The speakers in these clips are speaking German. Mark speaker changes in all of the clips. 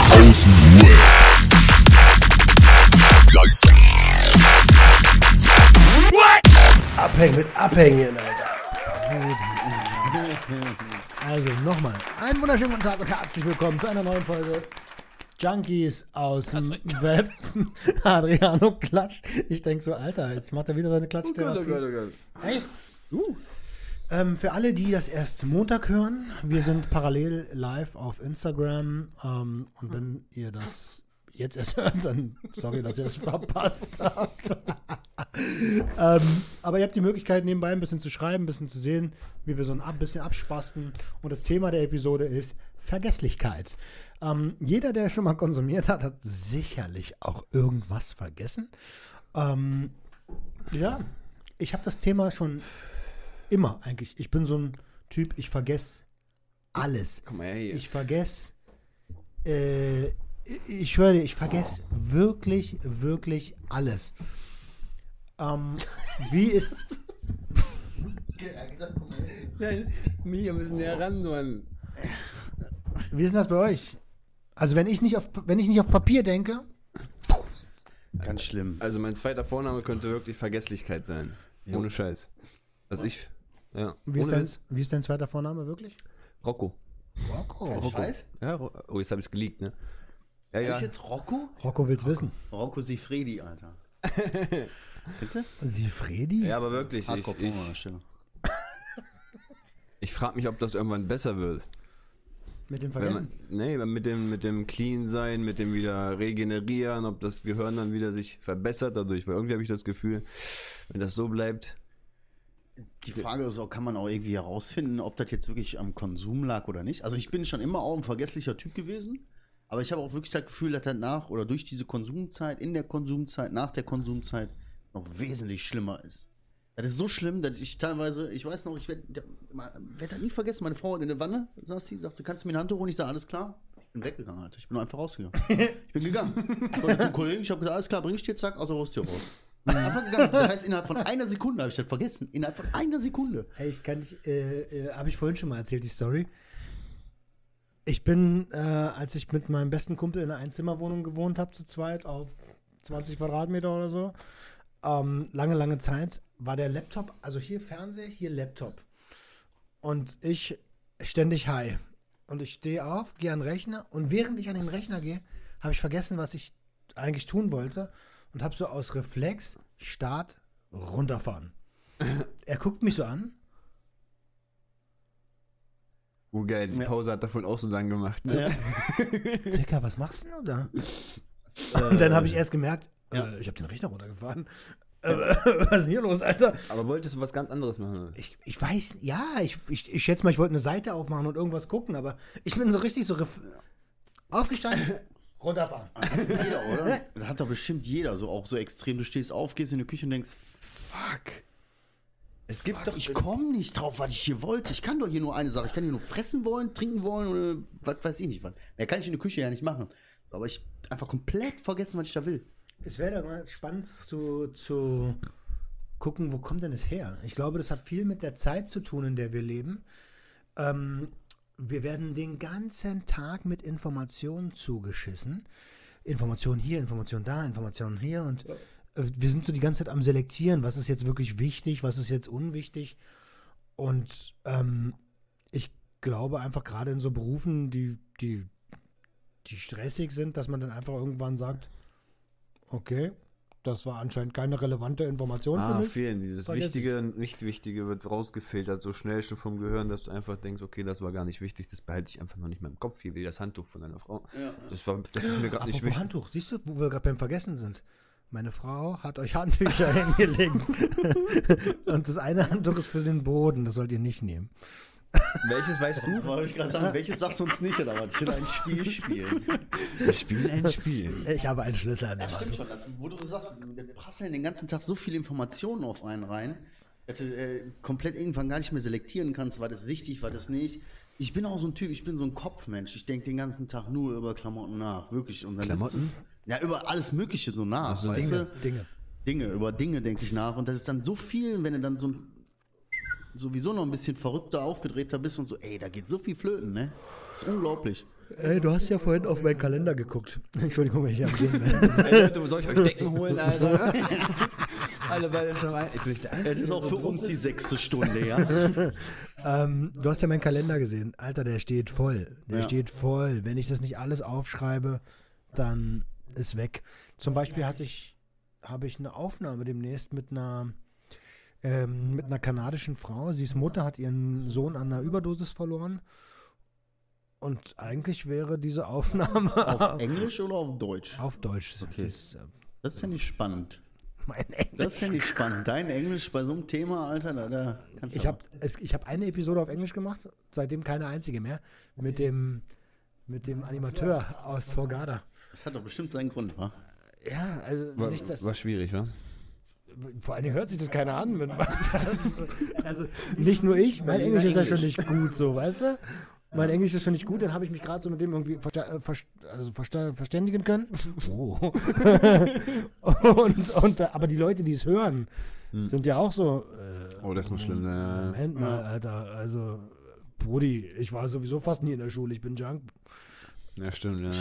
Speaker 1: Außenwelle.
Speaker 2: Abhängen mit Abhängen, Alter. Also nochmal, einen wunderschönen guten Tag und herzlich willkommen zu einer neuen Folge Junkies aus dem Web. Adriano klatscht. Ich denke so, Alter, jetzt macht er wieder seine Klatschtherapie. Hey, uh. Ähm, für alle, die das erst Montag hören, wir sind parallel live auf Instagram. Ähm, und wenn ihr das jetzt erst hört, dann sorry, dass ihr das verpasst habt. ähm, aber ihr habt die Möglichkeit, nebenbei ein bisschen zu schreiben, ein bisschen zu sehen, wie wir so ein bisschen abspasten. Und das Thema der Episode ist Vergesslichkeit. Ähm, jeder, der schon mal konsumiert hat, hat sicherlich auch irgendwas vergessen. Ähm, ja, ich habe das Thema schon immer eigentlich. Ich bin so ein Typ, ich vergesse alles.
Speaker 3: Komm mal her hier.
Speaker 2: Ich vergesse, äh, ich schwöre dir, ich vergesse wirklich, wirklich alles. Ähm, wie ist,
Speaker 3: Nein, wir müssen näher ran, Mann.
Speaker 2: wie ist denn das bei euch? Also wenn ich nicht auf, wenn ich nicht auf Papier denke,
Speaker 4: Ganz schlimm.
Speaker 3: Also mein zweiter Vorname könnte wirklich Vergesslichkeit sein. Ohne Scheiß. Also ich, ja.
Speaker 2: wie ist, dein, wie ist dein zweiter Vorname wirklich?
Speaker 3: Rocco.
Speaker 2: Rocco.
Speaker 4: Scheiß?
Speaker 3: Ja, oh, jetzt habe ich es geleakt, ne? Ja,
Speaker 4: Ja. Ich jetzt Rocco?
Speaker 2: Rocco will's wissen.
Speaker 4: Rocco Sifredi, Alter. Kennst du?
Speaker 2: Sifredi?
Speaker 3: Ja, aber wirklich. Ich,
Speaker 4: Hardcore
Speaker 3: ich,
Speaker 4: Pornodarsteller.
Speaker 3: ich frage mich, ob das irgendwann besser wird.
Speaker 2: Mit dem Vergessen?
Speaker 3: man, nee, mit dem, mit dem Clean sein, mit dem wieder regenerieren, ob das Gehirn dann wieder sich verbessert dadurch. Weil irgendwie habe ich das Gefühl, wenn das so bleibt,
Speaker 4: Die Frage ist auch, kann man auch irgendwie herausfinden, ob das jetzt wirklich am Konsum lag oder nicht? Also ich bin schon immer auch ein vergesslicher Typ gewesen, aber ich habe auch wirklich das Gefühl, dass das nach oder durch diese Konsumzeit, in der Konsumzeit, nach der Konsumzeit noch wesentlich schlimmer ist. Das ist so schlimm, dass ich teilweise, ich weiß noch, ich werde werd das nie vergessen, meine Frau in der Wanne saß die, sagte, kannst du mir eine Hand holen? Ich sage, alles klar. Ich bin weggegangen, Alter. Ich bin einfach rausgegangen. Ich bin gegangen. Ich zum Kollegen, ich habe gesagt, alles klar, bring ich dir, zack, aus der Haustür raus. Einfach gegangen. Das heißt, innerhalb von einer Sekunde habe ich das vergessen. Innerhalb von einer Sekunde.
Speaker 2: Hey, ich kann nicht, äh, äh, habe ich vorhin schon mal erzählt, die Story. Ich bin, äh, als ich mit meinem besten Kumpel in einer Einzimmerwohnung gewohnt habe, zu zweit, auf 20 Quadratmeter oder so, ähm, lange, lange Zeit, war der Laptop, also hier Fernseher, hier Laptop. Und ich ständig high. Und ich stehe auf, gehe an den Rechner und während ich an den Rechner gehe, habe ich vergessen, was ich eigentlich tun wollte und habe so aus Reflex Start runterfahren. er guckt mich so an
Speaker 3: oh geil, die
Speaker 4: Ja.
Speaker 3: Pause hat davon auch so lang gemacht.
Speaker 2: Dicker, was machst du da? Und dann habe ich erst gemerkt, äh, ich habe den Rechner runtergefahren. Äh, was ist denn hier los, Alter?
Speaker 3: Aber wolltest du was ganz anderes machen?
Speaker 2: Ich, ich weiß, ja, ich, ich, ich schätze mal, ich wollte eine Seite aufmachen und irgendwas gucken, aber ich bin so richtig so aufgestanden, runterfahren.
Speaker 4: Jeder, oder? Das hat doch bestimmt jeder so auch so extrem. Du stehst auf, gehst in die Küche und denkst, fuck.
Speaker 3: Es gibt
Speaker 4: Doch, ich komme nicht drauf, was ich hier wollte. Ich kann doch hier nur eine Sache. Ich kann hier nur fressen wollen, trinken wollen oder was weiß ich nicht was. Mehr kann ich in der Küche ja nicht machen. Aber ich einfach komplett vergessen, was ich da will.
Speaker 2: Es wäre doch mal spannend zu, zu gucken, wo kommt denn es her? Ich glaube, das hat viel mit der Zeit zu tun, in der wir leben. Ähm, wir werden den ganzen Tag mit Informationen zugeschissen. Information hier, Information da, Information hier und äh, wir sind so die ganze Zeit am Selektieren, was ist jetzt wirklich wichtig, was ist jetzt unwichtig. Und ähm, ich glaube einfach gerade in so Berufen, die, die, die stressig sind, dass man dann einfach irgendwann sagt, okay, das war anscheinend keine relevante Information für
Speaker 3: Ah,
Speaker 2: mich.
Speaker 3: fehlen. Dieses
Speaker 2: Vergessen.
Speaker 3: Wichtige, Nicht-Wichtige wird rausgefiltert so schnell schon vom Gehirn, dass du einfach denkst, okay, das war gar nicht wichtig, das behalte ich einfach noch nicht mehr im Kopf, hier wie das Handtuch von deiner Frau. Das, war, das ist mir gerade nicht wichtig.
Speaker 2: Handtuch, siehst du, wo wir gerade beim Vergessen sind? Meine Frau hat euch Handtücher hingelegt. Und das eine Handtuch ist für den Boden, das sollt ihr nicht nehmen.
Speaker 3: Welches weißt du?
Speaker 4: Wollte ich gerade sagen, welches sagst du uns nicht, oder was? Ich will ein Spiel spielen.
Speaker 3: Wir spielen ein Spiel.
Speaker 2: Ich habe einen Schlüssel an dem
Speaker 4: Ja, stimmt schon. Also, wo du sagst, wir prasseln den ganzen Tag so viele Informationen auf einen rein, dass du äh, komplett irgendwann gar nicht mehr selektieren kannst, war das wichtig, war das nicht. Ich bin auch so ein Typ, ich bin so ein Kopfmensch. Ich denke den ganzen Tag nur über Klamotten nach, wirklich. Und dann
Speaker 3: Klamotten?
Speaker 4: sitzt- Ja, über alles Mögliche so nach,
Speaker 3: so,
Speaker 4: weißt
Speaker 2: Dinge,
Speaker 4: du?
Speaker 2: Dinge.
Speaker 4: Dinge, über Dinge denke ich nach. Und das ist dann so viel, wenn du dann so ein, sowieso noch ein bisschen verrückter, aufgedrehter bist und so, ey, da geht so viel flöten, ne? Das ist unglaublich.
Speaker 2: Ey, du hast ja vorhin auf meinen Kalender geguckt. Entschuldigung, wenn ich am Gehen
Speaker 3: bin. Ey, Leute, soll ich euch Decken holen, Alter? Alle beide schon rein. Ich bin nicht
Speaker 4: der Das ist auch für uns die sechste Stunde, ja.
Speaker 2: ähm, du hast ja meinen Kalender gesehen. Alter, der steht voll. Der ja. steht voll. Wenn ich das nicht alles aufschreibe, dann ist weg. Zum Beispiel hatte ich, habe ich eine Aufnahme demnächst mit einer ähm, mit einer kanadischen Frau. Sie ist Mutter, hat ihren Sohn an einer Überdosis verloren. Und eigentlich wäre diese Aufnahme.
Speaker 4: Auf Englisch oder auf Deutsch?
Speaker 2: Auf Deutsch.
Speaker 4: Okay. Das, äh, das finde ich spannend. Mein Englisch. Das finde ich spannend. Dein Englisch bei so einem Thema, Alter, da, da
Speaker 2: kannst du. Ich habe hab eine Episode auf Englisch gemacht, seitdem keine einzige mehr. Mit dem, mit dem Animateur aus Torgada.
Speaker 4: Das hat doch bestimmt seinen Grund, wa?
Speaker 2: Ja, also
Speaker 3: war, nicht das. War schwierig, wa?
Speaker 2: Vor allen Dingen hört sich das keiner an. also nicht nur ich, mein Englisch ist ja schon nicht gut, so, weißt du? Mein Englisch ist schon nicht gut, dann habe ich mich gerade so mit dem irgendwie versta äh, also versta verständigen können. Oh. und, und, aber die Leute, die es hören, hm. sind ja auch so.
Speaker 3: Äh, oh, das muss schlimm sein.
Speaker 2: Moment mal, Alter. Also, Brudi, ich war sowieso fast nie in der Schule, ich bin Junk.
Speaker 3: Ja, stimmt, ja.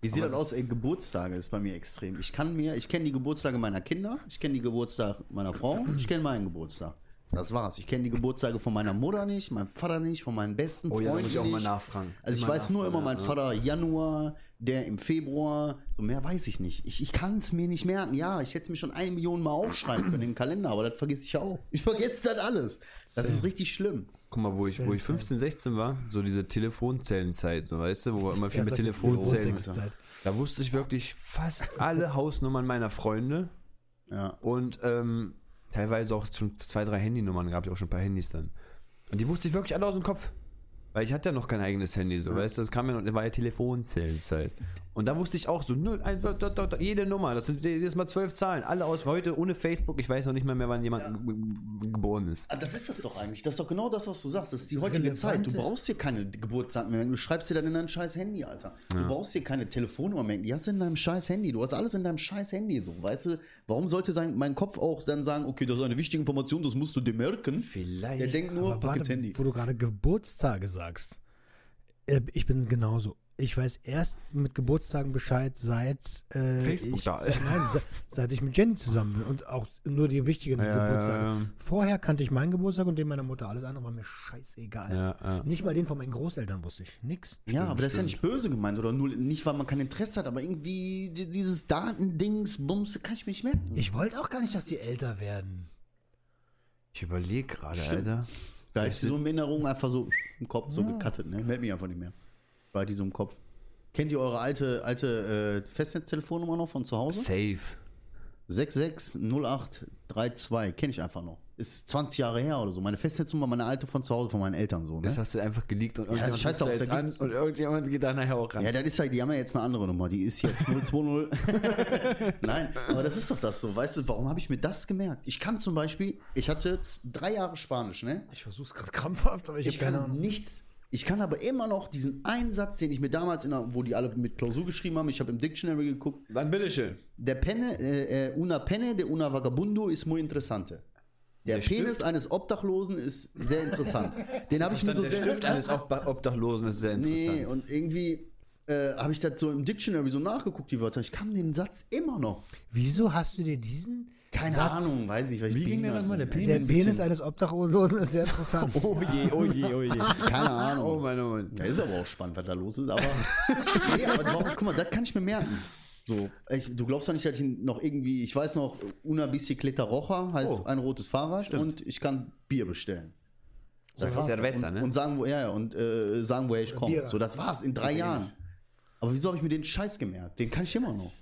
Speaker 4: Wie sieht das aus? Ey, Geburtstage ist bei mir extrem. Ich kann mir, ich kenne die Geburtstage meiner Kinder, ich kenne die Geburtstage meiner Frau, ich kenne meinen Geburtstag. Das war's. Ich kenne die Geburtstage von meiner Mutter nicht, meinem Vater nicht, von meinen besten Freunden. Oh ja, muss ich
Speaker 3: auch mal nachfragen.
Speaker 4: Also ich weiß nur immer, mein ja. Vater Januar, der im Februar, so mehr weiß ich nicht. Ich, ich kann es mir nicht merken. Ja, ich hätte es mir schon eine Million Mal aufschreiben können in den Kalender, aber das vergesse ich auch. Ich vergesse das alles. Das ist richtig schlimm.
Speaker 3: Guck mal, wo ich, wo ich 15, 16 war, so diese Telefonzellenzeit, so weißt du, wo wir immer viel mit Telefonzellen. Da wusste ich wirklich fast alle Hausnummern meiner Freunde. Ja. Und ähm, teilweise auch schon zwei, drei Handynummern gab es auch schon ein paar Handys dann. Und die wusste ich wirklich alle aus dem Kopf. Weil ich hatte ja noch kein eigenes Handy, so, ja. weißt du, das kam ja noch, das war ja Telefonzellenzeit. Und da wusste ich auch so, nö, ein, da, da, da, jede Nummer, das sind jedes Mal zwölf Zahlen, alle aus heute ohne Facebook, ich weiß noch nicht mal mehr, wann jemand ja. geboren ist.
Speaker 4: Ah, das ist das doch eigentlich, das ist doch genau das, was du sagst, das ist die heutige Relevante. Zeit. Du brauchst hier keine Geburtsdaten mehr, du schreibst dir dann in dein scheiß Handy, Alter. Du ja. brauchst hier keine Telefonnummer mehr, die hast du in deinem scheiß Handy, du hast alles in deinem scheiß Handy, so, weißt du, warum sollte sein, mein Kopf auch dann sagen, okay, das ist eine wichtige Information, das musst du dir merken.
Speaker 2: Vielleicht.
Speaker 4: Der denkt nur,
Speaker 2: Aber warte, Handy. Wo du gerade Geburtstage sagst, äh, ich bin genauso ich weiß erst mit Geburtstagen Bescheid, seit
Speaker 3: äh, Facebook
Speaker 2: ich,
Speaker 3: da ist.
Speaker 2: Seit, nein, seit, seit, ich mit Jenny zusammen bin und auch nur die wichtigen ja, Geburtstage. Ja, ja. Vorher kannte ich meinen Geburtstag und den meiner Mutter. Alles andere war mir scheißegal. Nicht mal den von meinen Großeltern wusste ich. Nix.
Speaker 4: Ja, stimmt, aber das ist ja nicht böse gemeint oder nur nicht, weil man kein Interesse hat, aber irgendwie dieses Datendings, Bums, kann ich mir nicht merken.
Speaker 2: Ich wollte auch gar nicht, dass die älter werden.
Speaker 3: Ich überlege gerade, Alter.
Speaker 4: Da ist so eine Erinnerung einfach so im Kopf so gecuttet, ne? Meldet mich einfach nicht mehr bei diesem Kopf. Kennt ihr eure alte, alte äh, Festnetztelefonnummer noch von zu Hause?
Speaker 3: Safe.
Speaker 4: 660832, kenne ich einfach noch. Ist 20 Jahre her oder so. Meine Festnetznummer, meine alte von zu Hause, von meinen Eltern so. Ne?
Speaker 3: Das hast du einfach geleakt und
Speaker 4: irgendjemand ja, scheiß auf,
Speaker 3: jetzt an und irgendjemand geht da nachher auch ran.
Speaker 4: Ja, das ist halt, die haben ja jetzt eine andere Nummer. Die ist jetzt 020. Nein, aber das ist doch das so. Weißt du, warum habe ich mir das gemerkt? Ich kann zum Beispiel, ich hatte drei Jahre Spanisch, ne?
Speaker 2: Ich versuche es gerade krampfhaft, aber ich,
Speaker 4: ich habe keine Ahnung. nichts ich kann aber immer noch diesen einen Satz, den ich mir damals, in der, wo die alle mit Klausur geschrieben haben, ich habe im Dictionary geguckt.
Speaker 3: Dann bitteschön.
Speaker 4: Der Penne, äh, äh, una penne de una vagabundo ist muy interessante. Der, der Penis Stift? eines Obdachlosen ist sehr interessant. Den habe ich mir so
Speaker 3: der
Speaker 4: sehr.
Speaker 3: Der Stift eines Obdachlosen ist sehr interessant. Nee,
Speaker 4: und irgendwie äh, habe ich das so im Dictionary so nachgeguckt, die Wörter. Ich kann den Satz immer noch.
Speaker 2: Wieso hast du dir diesen
Speaker 4: keine Satz. Ahnung, weiß ich. Weil
Speaker 2: Wie ging der nochmal? Der Penis, der Penis eines Obdachlosen ist sehr interessant.
Speaker 3: oh je, oh je, oh je.
Speaker 4: Keine Ahnung.
Speaker 3: Oh mein, oh
Speaker 4: mein. Ja, ist aber auch spannend, was da los ist. Aber, nee, aber warum, guck mal, das kann ich mir merken. So, ich, du glaubst doch nicht, dass ich noch irgendwie, ich weiß noch, una bicicleta roja heißt oh. ein rotes Fahrrad Stimmt. und ich kann Bier bestellen.
Speaker 3: Das, das ist Cerveza, ne?
Speaker 4: Und sagen, wo, ja, und äh, sagen, woher ich komme. So, das war's in drei Jahren. Aber wieso habe ich mir den Scheiß gemerkt? Den kann ich immer noch.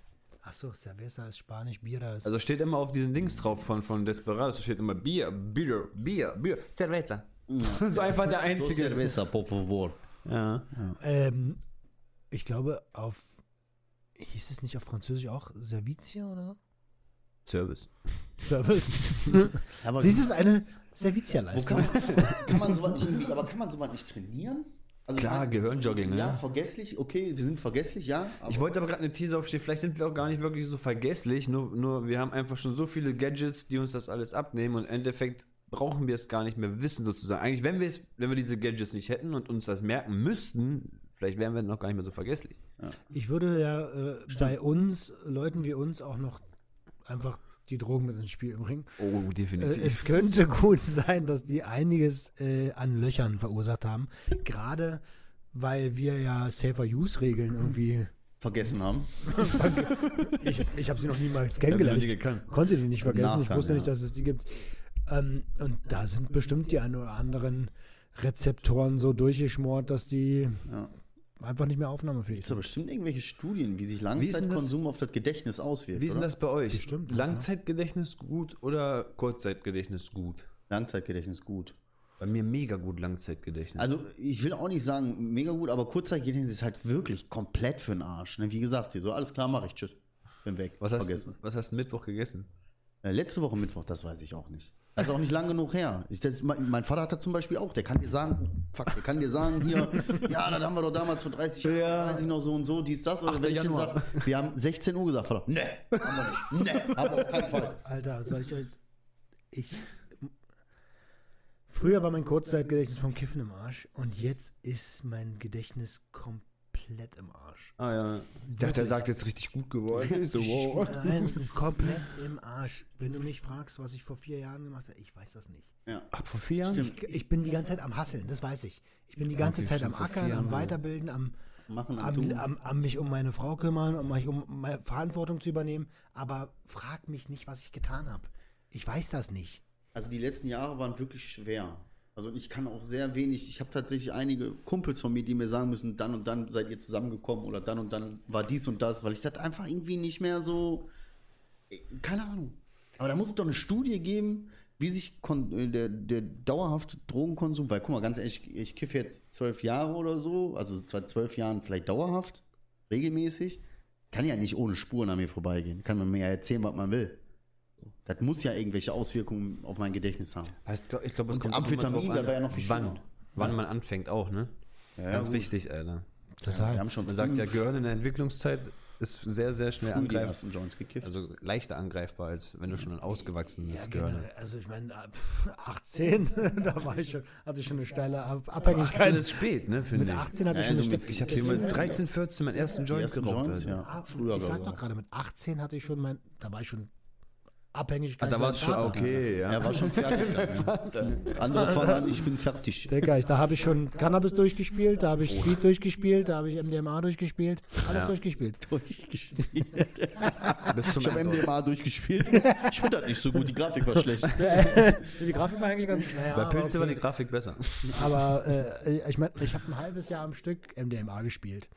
Speaker 2: Achso, Cerveza ist Spanisch, Bier ist.
Speaker 3: Also steht immer auf diesen Dings drauf von, von Desperados, steht immer Bier, Bier, Bier, Bier, Cerveza. Ja. so einfach der einzige.
Speaker 4: Cerveza, por favor.
Speaker 2: Ja. ja. Ähm, ich glaube, auf. Hieß es nicht auf Französisch auch Servizia oder so?
Speaker 3: Service.
Speaker 2: Service. aber Dies ist eine Servizia-Leistung.
Speaker 4: Kann, kann, man sowas nicht irgendwie, aber kann man sowas nicht trainieren?
Speaker 3: Also Klar, Gehirnjogging, ne?
Speaker 4: Ja, vergesslich, okay, wir sind vergesslich, ja.
Speaker 3: ich wollte aber gerade eine These aufstehen, vielleicht sind wir auch gar nicht wirklich so vergesslich, nur, nur wir haben einfach schon so viele Gadgets, die uns das alles abnehmen und im Endeffekt brauchen wir es gar nicht mehr wissen sozusagen. Eigentlich, wenn wir es, wenn wir diese Gadgets nicht hätten und uns das merken müssten, Vielleicht wären wir noch gar nicht mehr so vergesslich.
Speaker 2: Ja. Ich würde ja äh, bei uns, Leuten wie uns, auch noch einfach die Drogen mit ins Spiel bringen.
Speaker 3: Oh, definitiv.
Speaker 2: Äh, es könnte gut sein, dass die einiges äh, an Löchern verursacht haben. Gerade weil wir ja Safer-Use-Regeln irgendwie
Speaker 4: vergessen haben.
Speaker 2: ich ich habe sie noch niemals kennengelernt. Ich konnte die nicht vergessen. Nachgang, ich wusste ja. nicht, dass es die gibt. Ähm, und da sind bestimmt die ein oder anderen Rezeptoren so durchgeschmort, dass die ja. Einfach nicht mehr aufnahmefähig sind. Es
Speaker 4: gibt bestimmt irgendwelche Studien, wie sich Langzeitkonsum auf das Gedächtnis auswirkt.
Speaker 3: Wie ist denn das bei euch? Bestimmt, Langzeitgedächtnis gut oder Kurzzeitgedächtnis gut?
Speaker 4: Langzeitgedächtnis gut.
Speaker 3: Bei mir mega gut Langzeitgedächtnis.
Speaker 4: Also ich will auch nicht sagen mega gut, aber Kurzzeitgedächtnis ist halt wirklich komplett für den Arsch. Ne? Wie gesagt, so alles klar mache ich, tschüss. Bin weg.
Speaker 3: Was hast, Vergessen. was hast du Mittwoch gegessen?
Speaker 4: Äh, letzte Woche Mittwoch, das weiß ich auch nicht. Das ist auch nicht lang genug her. Ich, das, mein, mein, Vater hat das zum Beispiel auch. Der kann dir sagen, fuck, der kann dir sagen, hier, ja, das haben wir doch damals vor 30 Jahren, ja. weiß ich noch so und so, dies, das. Oder wenn ich sage, wir haben 16 Uhr gesagt, Vater, ne, haben wir nicht. Ne, haben wir auf keinen Fall.
Speaker 2: Alter, soll ich euch. Ich. Früher war mein Kurzzeitgedächtnis vom Kiffen im Arsch und jetzt ist mein Gedächtnis komplett komplett im Arsch.
Speaker 3: Ah ja. Ich dachte, der sagt jetzt richtig gut geworden. so, wow.
Speaker 2: Nein, komplett im Arsch. Wenn du mich fragst, was ich vor vier Jahren gemacht habe, ich weiß das nicht.
Speaker 3: Ja. Ab vor vier Jahren?
Speaker 2: Ich, ich, bin die ganze Zeit am Hasseln, das weiß ich. Ich bin die ganze okay, Zeit am Ackern, am Weiterbilden, am, Machen, am, am, am, mich um meine Frau kümmern, um mich um meine Verantwortung zu übernehmen. Aber frag mich nicht, was ich getan habe. Ich weiß das nicht.
Speaker 4: Also die letzten Jahre waren wirklich schwer. Also ich kann auch sehr wenig, ich habe tatsächlich einige Kumpels von mir, die mir sagen müssen, dann und dann seid ihr zusammengekommen oder dann und dann war dies und das, weil ich das einfach irgendwie nicht mehr so, keine Ahnung. Aber da muss es doch eine Studie geben, wie sich äh, der, der dauerhafte Drogenkonsum, weil guck mal, ganz ehrlich, ich, ich kiffe jetzt zwölf Jahre oder so, also seit zwölf Jahren vielleicht dauerhaft, regelmäßig, kann ja nicht ohne Spuren an mir vorbeigehen. Kann man mir ja erzählen, was man will. Das muss ja irgendwelche Auswirkungen auf mein Gedächtnis haben.
Speaker 3: Heißt, ich glaube, es
Speaker 4: kommt Amphetamin, da war ja noch viel
Speaker 3: wann, wann man anfängt auch, ne? Ja, Ganz gut. wichtig, Alter.
Speaker 2: Total.
Speaker 3: wir haben schon Man sagt ja, Gehirn in der Entwicklungszeit ist sehr, sehr schnell
Speaker 4: angreifbar.
Speaker 3: Also leichter angreifbar, als wenn du schon ein ausgewachsenes ja, Gehirn hast.
Speaker 2: Also ich meine, 18, da war ich schon, hatte ich schon eine steile Abhängigkeit. 18
Speaker 3: ist spät, ne,
Speaker 2: finde ich. Mit 18 hatte ich
Speaker 3: also
Speaker 2: schon
Speaker 3: eine Ich habe hier mit 13, 14 meinen ersten Joint geraucht.
Speaker 4: Joints, ja.
Speaker 2: Ah, Früher ich sag doch gerade, mit 18 hatte ich schon mein, da war ich schon Abhängigkeit.
Speaker 3: Ah, da war es schon okay, ja.
Speaker 4: Er war schon fertig. Andere fangen an, ich bin fertig.
Speaker 2: Digga, da habe ich schon Cannabis durchgespielt, da habe ich Speed durchgespielt, da habe ich MDMA durchgespielt. Alles ja. durchgespielt.
Speaker 4: Durchgespielt. ich habe MDMA durchgespielt. Ich finde das nicht so gut, die Grafik war schlecht.
Speaker 2: die Grafik war eigentlich ganz
Speaker 3: naja, Bei Pilze okay. war die Grafik besser.
Speaker 2: Aber äh, ich meine, ich habe ein halbes Jahr am Stück MDMA gespielt.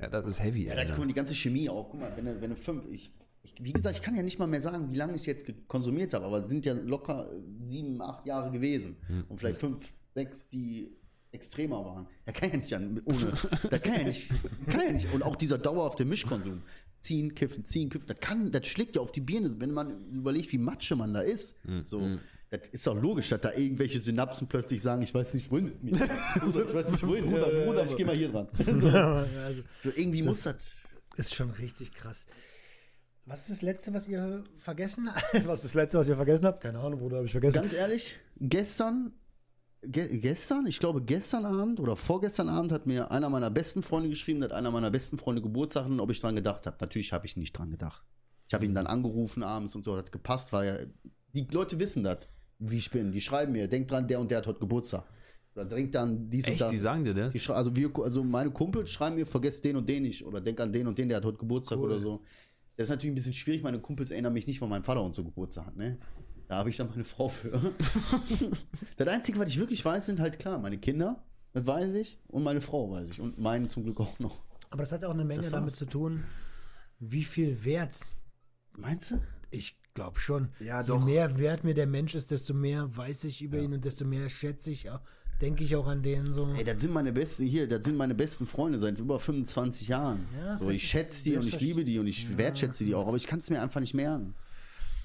Speaker 3: Ja, das ist heavy.
Speaker 4: Ja, da kommt die ganze Chemie auch. Guck mal, wenn du, wenn du fünf, ich ich, wie gesagt, ich kann ja nicht mal mehr sagen, wie lange ich jetzt konsumiert habe, aber es sind ja locker sieben, acht Jahre gewesen. Mhm. Und vielleicht fünf, sechs, die extremer waren. Da kann ja nicht an, ohne, da kann ja nicht, kann ja nicht. Und auch dieser dauerhafte Mischkonsum. Ziehen, kiffen, ziehen, kiffen, das kann, das schlägt ja auf die Birne, wenn man überlegt, wie Matsche man da ist. Mhm. So, hm. das ist doch logisch, dass da irgendwelche Synapsen plötzlich sagen, ich weiß nicht wohin mit mir. ich weiß nicht wohin, Bruder, Bruder, Bruder, ich geh mal hier dran. So, also, so irgendwie muss das.
Speaker 2: Ist schon richtig krass. Was ist das Letzte, was ihr vergessen habt? Was ist das Letzte, was ihr vergessen habt? Keine Ahnung, Bruder, habe ich vergessen.
Speaker 4: Ganz ehrlich, gestern, ge gestern, ich glaube gestern Abend oder vorgestern Abend hat mir einer meiner besten Freunde geschrieben, hat einer meiner besten Freunde Geburtstag und ob ich dran gedacht habe. Natürlich habe ich nicht dran gedacht. Ich habe ihn dann angerufen abends und so, hat gepasst, weil ja, die Leute wissen das, wie ich bin. Die schreiben mir, denk dran, der und der hat heute Geburtstag. Oder denk dann dies
Speaker 3: Echt,
Speaker 4: und das.
Speaker 3: die sagen dir das?
Speaker 4: also, wir, also meine Kumpels schreiben mir, vergesst den und den nicht. Oder denk an den und den, der hat heute Geburtstag cool. oder so. Das ist natürlich ein bisschen schwierig. Meine Kumpels erinnern mich nicht, weil mein Vater uns so Geburtstag hat. Ne? Da habe ich dann meine Frau für. das Einzige, was ich wirklich weiß, sind halt klar, meine Kinder, das weiß ich, und meine Frau weiß ich. Und meinen zum Glück auch noch.
Speaker 2: Aber das hat auch eine Menge damit zu tun, wie viel Wert.
Speaker 4: Meinst du?
Speaker 2: Ich glaube schon.
Speaker 3: Ja, doch.
Speaker 2: Je mehr Wert mir der Mensch ist, desto mehr weiß ich über ja. ihn und desto mehr schätze ich auch denke ich auch an den so.
Speaker 4: Ey, das sind meine besten hier, das sind meine besten Freunde seit über 25 Jahren. Ja, so, ich schätze die und ich liebe die und ich ja. wertschätze die auch, aber ich kann es mir einfach nicht merken.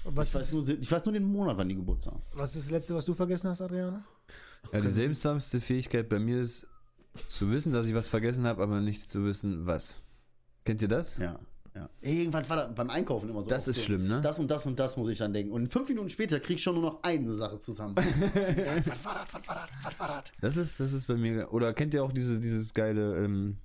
Speaker 4: Was ich, weiß nur, ich weiß nur den Monat, wann die Geburtstag haben.
Speaker 2: Was ist das letzte, was du vergessen hast, Adriana?
Speaker 3: Ja, die seltsamste Fähigkeit bei mir ist zu wissen, dass ich was vergessen habe, aber nicht zu wissen, was. Kennt ihr das?
Speaker 4: Ja. Ja. Irgendwann war da beim Einkaufen immer so.
Speaker 3: Das ist so, schlimm, ne?
Speaker 4: Das und das und das muss ich dann denken. Und fünf Minuten später krieg ich schon nur noch eine Sache zusammen. was war
Speaker 3: das? Was war das? Was war das? Das ist, das ist bei mir. Oder kennt ihr auch diese, dieses geile ähm,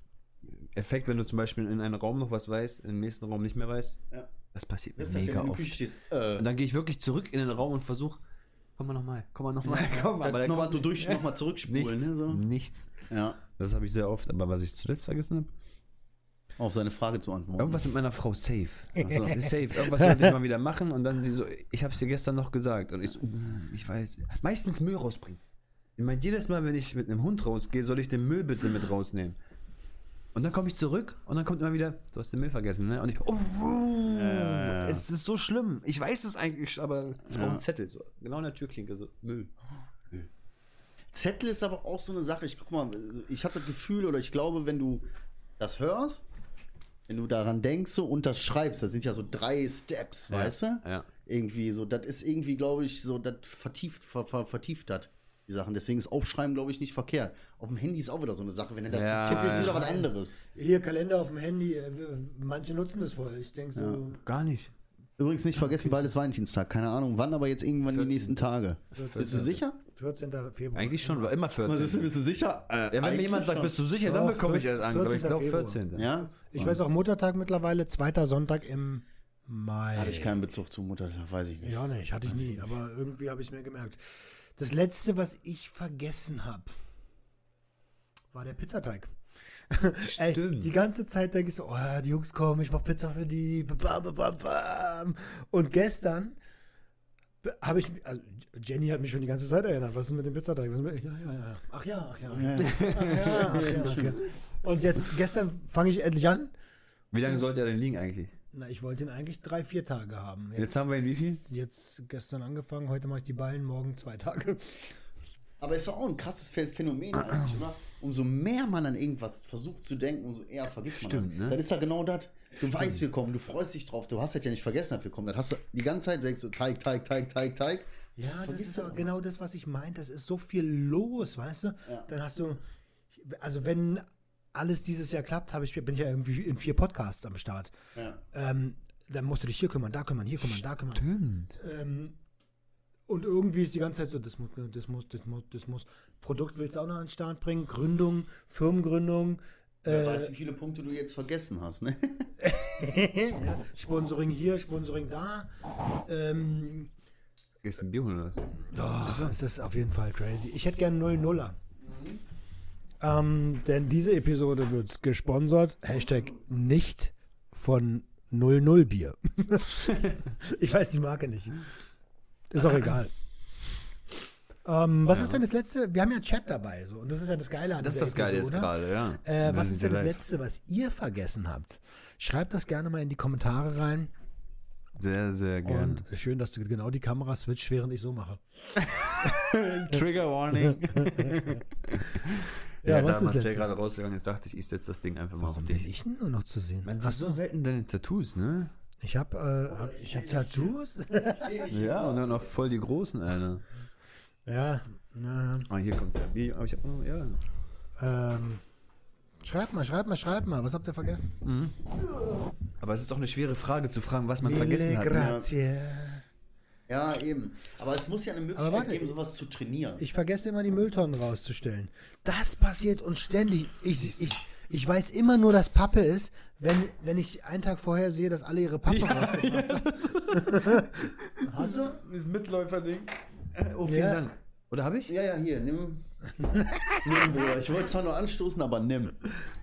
Speaker 3: Effekt, wenn du zum Beispiel in einem Raum noch was weißt, im nächsten Raum nicht mehr weißt? Ja. Das passiert mir mega oft. Äh. Und dann gehe ich wirklich zurück in den Raum und versuche, komm mal nochmal, komm mal nochmal, komm
Speaker 4: mal. Aber nochmal durch, nochmal zurückspulen.
Speaker 3: Nichts,
Speaker 4: ne, so.
Speaker 3: nichts. Ja. Das habe ich sehr oft, aber was ich zuletzt vergessen habe,
Speaker 4: auf seine Frage zu antworten.
Speaker 3: Irgendwas mit meiner Frau safe. Also, safe. Irgendwas sollte ich mal wieder machen und dann sie so, ich habe es dir gestern noch gesagt. Und ich so, mm, ich weiß. Meistens Müll rausbringen. Ich meine, jedes Mal, wenn ich mit einem Hund rausgehe, soll ich den Müll bitte mit rausnehmen. Und dann komme ich zurück und dann kommt immer wieder, du hast den Müll vergessen, ne? Und ich, oh, äh, es ist so schlimm. Ich weiß es eigentlich, aber ich brauche einen Zettel. So, genau in der Türklinke, so Müll.
Speaker 4: Zettel ist aber auch so eine Sache. Ich guck mal, ich habe das Gefühl oder ich glaube, wenn du das hörst wenn du daran denkst so, und das schreibst, das sind ja so drei Steps, ja, weißt du? Ja. Irgendwie so, das ist irgendwie, glaube ich, so, das vertieft, ver, ver, vertieft hat die Sachen. Deswegen ist Aufschreiben, glaube ich, nicht verkehrt. Auf dem Handy ist auch wieder so eine Sache. Wenn du dazu ja, tippst, ist wieder was anderes.
Speaker 2: Hier, Kalender auf dem Handy, äh, manche nutzen das voll. Ich denke so. Ja.
Speaker 3: Gar nicht.
Speaker 4: Übrigens nicht vergessen, bald ist Valentinstag. Keine Ahnung, wann, aber jetzt irgendwann 14. die nächsten Tage.
Speaker 2: 14. Bist du sicher? 14. Februar.
Speaker 3: Eigentlich schon, war immer 14. Was
Speaker 4: ist, bist du sicher?
Speaker 3: Äh, ja, wenn mir jemand sagt, bist du sicher, dann bekomme ich erst Angst. Aber ich glaube 14.
Speaker 2: Ja? Ich weiß auch Muttertag mittlerweile, zweiter Sonntag im Mai.
Speaker 4: Habe ich keinen Bezug zu Muttertag, weiß ich nicht.
Speaker 2: Ja, nicht, hatte ich nie, aber irgendwie habe ich es mir gemerkt. Das letzte, was ich vergessen habe, war der Pizzateig. Ey, die ganze Zeit denke ich so, oh, die Jungs kommen, ich mache Pizza für die. Bam, bam, bam. Und gestern habe ich, also Jenny hat mich schon die ganze Zeit erinnert, was ist mit dem Pizzateig? Ja, ja, ja. Ach ja, ach ja. Ja, ach ja, ach ja. Und jetzt, gestern fange ich endlich an.
Speaker 3: Wie lange sollte er denn liegen eigentlich?
Speaker 2: Na, ich wollte ihn eigentlich drei, vier Tage haben.
Speaker 3: Jetzt, jetzt haben wir ihn wie viel?
Speaker 2: Jetzt gestern angefangen, heute mache ich die Ballen, morgen zwei Tage.
Speaker 4: Aber ist doch auch ein krasses Phänomen eigentlich, oder? Umso mehr man an irgendwas versucht zu denken, umso eher vergisst man.
Speaker 3: Stimmt, ne?
Speaker 4: Das ist ja genau das. Du Stimmt. weißt, wir kommen, du freust dich drauf, du hast das ja nicht vergessen, dass wir kommen. Dann hast du die ganze Zeit denkst du, Teig, Teig, Teig, Teig, Teig.
Speaker 2: Ja, das ist aber genau das, was ich meinte. Das ist so viel los, weißt du? Ja. Dann hast du, also wenn alles dieses Jahr klappt, ich, bin ich ja irgendwie in vier Podcasts am Start. Ja. Ähm, dann musst du dich hier kümmern, da kümmern, hier kümmern, da kümmern.
Speaker 3: Stimmt.
Speaker 2: Ähm, und irgendwie ist die ganze Zeit so, das muss, das muss, das muss, das muss. Produkt willst du auch noch an den Start bringen, Gründung, Firmengründung.
Speaker 4: Wer äh, weiß, wie viele Punkte du jetzt vergessen hast, ne?
Speaker 2: ja, Sponsoring hier, Sponsoring da. Ähm,
Speaker 3: ein Bier oder
Speaker 2: was? Doch, es ist auf jeden Fall crazy. Ich hätte gerne 0-0er. Mhm. Ähm, denn diese Episode wird gesponsert, Hashtag nicht von 00 Bier. ich weiß die Marke nicht. Ist auch egal. Ähm, was ja. ist denn das letzte? Wir haben ja Chat dabei, so und das ist ja das Geile
Speaker 3: an Das ist das Geile jetzt gerade, ja.
Speaker 2: Äh, was ist denn das live. letzte, was ihr vergessen habt? Schreibt das gerne mal in die Kommentare rein.
Speaker 3: Sehr, sehr gerne. Und
Speaker 2: schön, dass du genau die Kamera switcht, während ich so mache.
Speaker 3: Trigger Warning. ja, ja, was da ist der gerade rausgegangen ist, dachte ich, ich setze das Ding einfach mal
Speaker 2: Warum
Speaker 3: auf dich.
Speaker 2: bin ich denn nur noch zu sehen?
Speaker 3: Man sieht so selten deine Tattoos, ne?
Speaker 2: Ich hab, äh, hab, ich hab Tattoos?
Speaker 3: ja, und dann noch voll die großen, Alter.
Speaker 2: Ja, na.
Speaker 3: Ah, hier kommt der Bier. Aber ich hab noch, ja.
Speaker 2: Ähm, schreibt mal, schreibt mal, schreibt mal. Was habt ihr vergessen? Mhm.
Speaker 3: Aber es ist auch eine schwere Frage zu fragen, was man Mille vergessen hat. Ne?
Speaker 2: Grazie.
Speaker 4: Ja, eben. Aber es muss ja eine Möglichkeit warte, geben, sowas zu trainieren.
Speaker 2: Ich vergesse immer, die Mülltonnen rauszustellen. Das passiert uns ständig. Ich, ich, ich weiß immer nur, dass Pappe ist, wenn, wenn ich einen Tag vorher sehe, dass alle ihre Pappe ja, rausgebracht haben.
Speaker 3: Hast du? Dieses Mitläufer-Ding. Oh, vielen ja. Dank. Oder habe ich?
Speaker 4: Ja, ja, hier, nimm. nimm, Bruder. Ich wollte zwar nur anstoßen, aber nimm.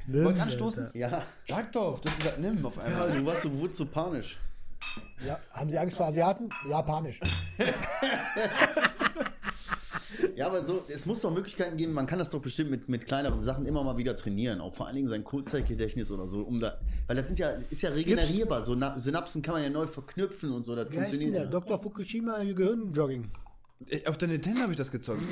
Speaker 3: nimm Wollt anstoßen?
Speaker 4: Alter. Ja.
Speaker 3: Sag doch, du hast gesagt, nimm auf einmal.
Speaker 4: Ja, du warst so, wurdest so panisch.
Speaker 2: Ja, haben Sie Angst vor Asiaten? Ja, panisch.
Speaker 4: Ja, aber so, es muss doch Möglichkeiten geben, man kann das doch bestimmt mit, mit kleineren Sachen immer mal wieder trainieren, auch vor allen Dingen sein Kurzzeitgedächtnis oder so, um da, weil das sind ja, ist ja regenerierbar, so Na Synapsen kann man ja neu verknüpfen und so, das
Speaker 2: Wie funktioniert. Heißt der?
Speaker 4: Dr.
Speaker 2: Fukushima Gehirnjogging.
Speaker 3: Auf der Nintendo habe ich das gezockt.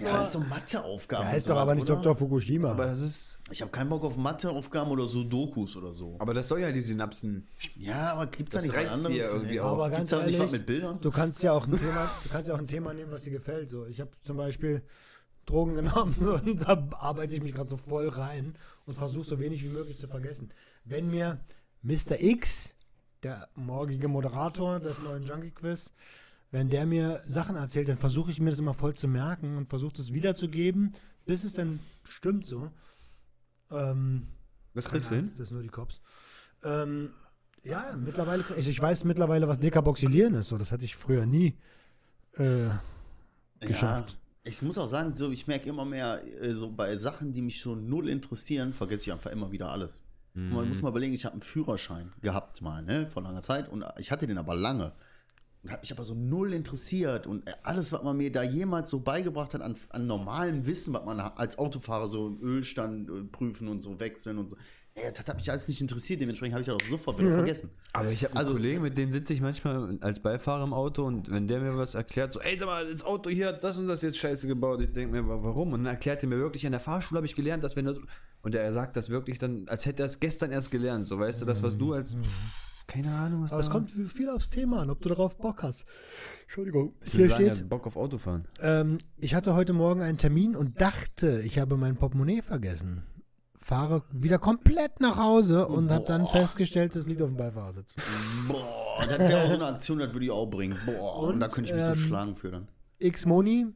Speaker 4: Ja, das ist so Matheaufgaben.
Speaker 2: Ja, heißt doch aber nicht oder? Dr. Fukushima.
Speaker 3: Aber das ist.
Speaker 4: Ich habe keinen Bock auf Matheaufgaben oder so Dokus oder so.
Speaker 3: Aber das soll ja die Synapsen.
Speaker 4: Ja, aber gibt es da nicht was anderes?
Speaker 3: Irgendwie auch.
Speaker 2: Aber ganz ehrlich, nicht mit Bildern? Du kannst ja auch ein Thema, du kannst ja auch ein Thema nehmen, was dir gefällt. So, ich habe zum Beispiel Drogen genommen und da arbeite ich mich gerade so voll rein und versuche so wenig wie möglich zu vergessen. Wenn mir Mr. X, der morgige Moderator des neuen Junkie Quiz, wenn der mir Sachen erzählt, dann versuche ich mir das immer voll zu merken und versuche das wiederzugeben, bis es dann stimmt so. Ähm,
Speaker 3: was kriegst du hin?
Speaker 2: Das ist nur die Cops. Ähm, ja, mittlerweile, ich, ich weiß mittlerweile, was Dekaboxylieren ist. So, das hatte ich früher nie äh, geschafft. Ja,
Speaker 4: ich muss auch sagen, so ich merke immer mehr, äh, so bei Sachen, die mich schon null interessieren, vergesse ich einfach immer wieder alles. Mhm. Man muss mal überlegen, ich habe einen Führerschein gehabt mal, ne, vor langer Zeit und ich hatte den aber lange. Und hat mich aber so null interessiert und alles, was man mir da jemals so beigebracht hat an, an normalem Wissen, was man als Autofahrer so im Ölstand äh, prüfen und so wechseln und so, ey, das hat mich alles nicht interessiert, dementsprechend habe ich das auch sofort wieder mhm. vergessen.
Speaker 3: Aber ich habe einen also, Kollegen, mit dem sitze ich manchmal als Beifahrer im Auto und wenn der mir was erklärt, so, ey, sag mal, das Auto hier hat das und das jetzt scheiße gebaut, ich denke mir, warum? Und dann erklärt er mir wirklich, in der Fahrschule habe ich gelernt, dass wenn das, und er sagt das wirklich dann, als hätte er es gestern erst gelernt, so, weißt du, das, was du als, keine Ahnung, was
Speaker 2: Aber es kommt viel aufs Thema an, ob du darauf Bock hast. Entschuldigung.
Speaker 3: Hier steht, ja Bock auf Autofahren.
Speaker 2: Ähm, ich hatte heute Morgen einen Termin und dachte, ich habe mein Portemonnaie vergessen fahre wieder komplett nach Hause und habe dann festgestellt, es liegt auf dem Beifahrersitz.
Speaker 4: Boah, das wäre auch so eine Aktion, das würde ich auch bringen. Boah, und, und da könnte ich mich ähm, so schlagen für dann.
Speaker 2: X-Moni,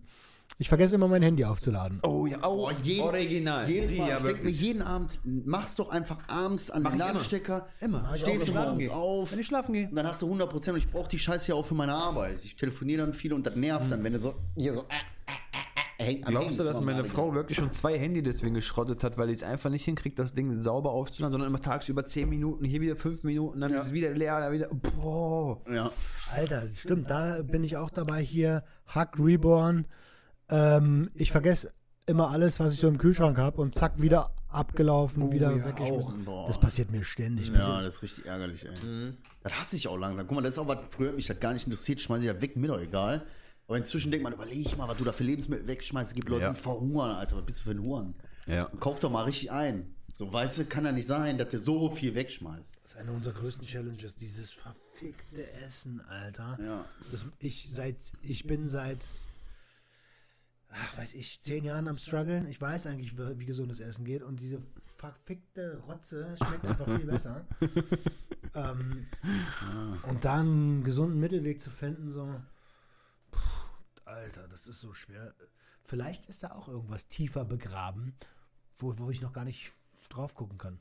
Speaker 2: ich vergesse immer mein Handy aufzuladen.
Speaker 3: Oh ja, oh, jeden, original.
Speaker 4: Jeden Mal, ja, ich denke mir jeden Abend, mach's doch einfach abends an Mach den Ladestecker.
Speaker 3: Immer. immer.
Speaker 4: Stehst du morgens auf.
Speaker 3: Wenn ich schlafen gehe.
Speaker 4: Und dann hast du 100% und ich brauche die Scheiße ja auch für meine Arbeit. Ich telefoniere dann viel und das nervt mhm. dann, wenn du so hier so äh,
Speaker 3: hängt Glaubst du, dass meine Frau wirklich schon zwei Handy deswegen geschrottet hat, weil ich es einfach nicht hinkriegt, das Ding sauber aufzuladen, sondern immer tagsüber zehn Minuten, hier wieder fünf Minuten, dann ja. ist es wieder leer, dann wieder. Boah.
Speaker 2: Ja. Alter, stimmt, da bin ich auch dabei hier. Hack Reborn. Ähm, ich vergesse immer alles, was ich so im Kühlschrank habe und zack, wieder abgelaufen, oh, wieder ja, weggeschmissen. Das passiert mir ständig.
Speaker 4: Ja, das ist richtig ärgerlich, ey. Mhm. Das hasse ich auch langsam. Guck mal, das ist auch was, früher mich das gar nicht interessiert, schmeiße ich ja weg, mir doch egal. Aber inzwischen denkt man, überleg mal, was du da für Lebensmittel wegschmeißt. Es gibt Leute, ja. die verhungern, Alter. Was bist du für ein Huren?
Speaker 3: Ja.
Speaker 4: Kauf doch mal richtig ein. So, weißt du, kann ja nicht sein, dass der so viel wegschmeißt.
Speaker 2: Das ist eine unserer größten Challenges, dieses verfickte Essen, Alter.
Speaker 4: Ja.
Speaker 2: Das, ich, seit, ich bin seit, ach, weiß ich, zehn Jahren am struggeln. Ich weiß eigentlich, wie, gesundes Essen geht. Und diese verfickte Rotze schmeckt einfach viel besser. ähm, ah. Und da einen gesunden Mittelweg zu finden, so Alter, das ist so schwer. Vielleicht ist da auch irgendwas tiefer begraben, wo, wo ich noch gar nicht drauf gucken kann.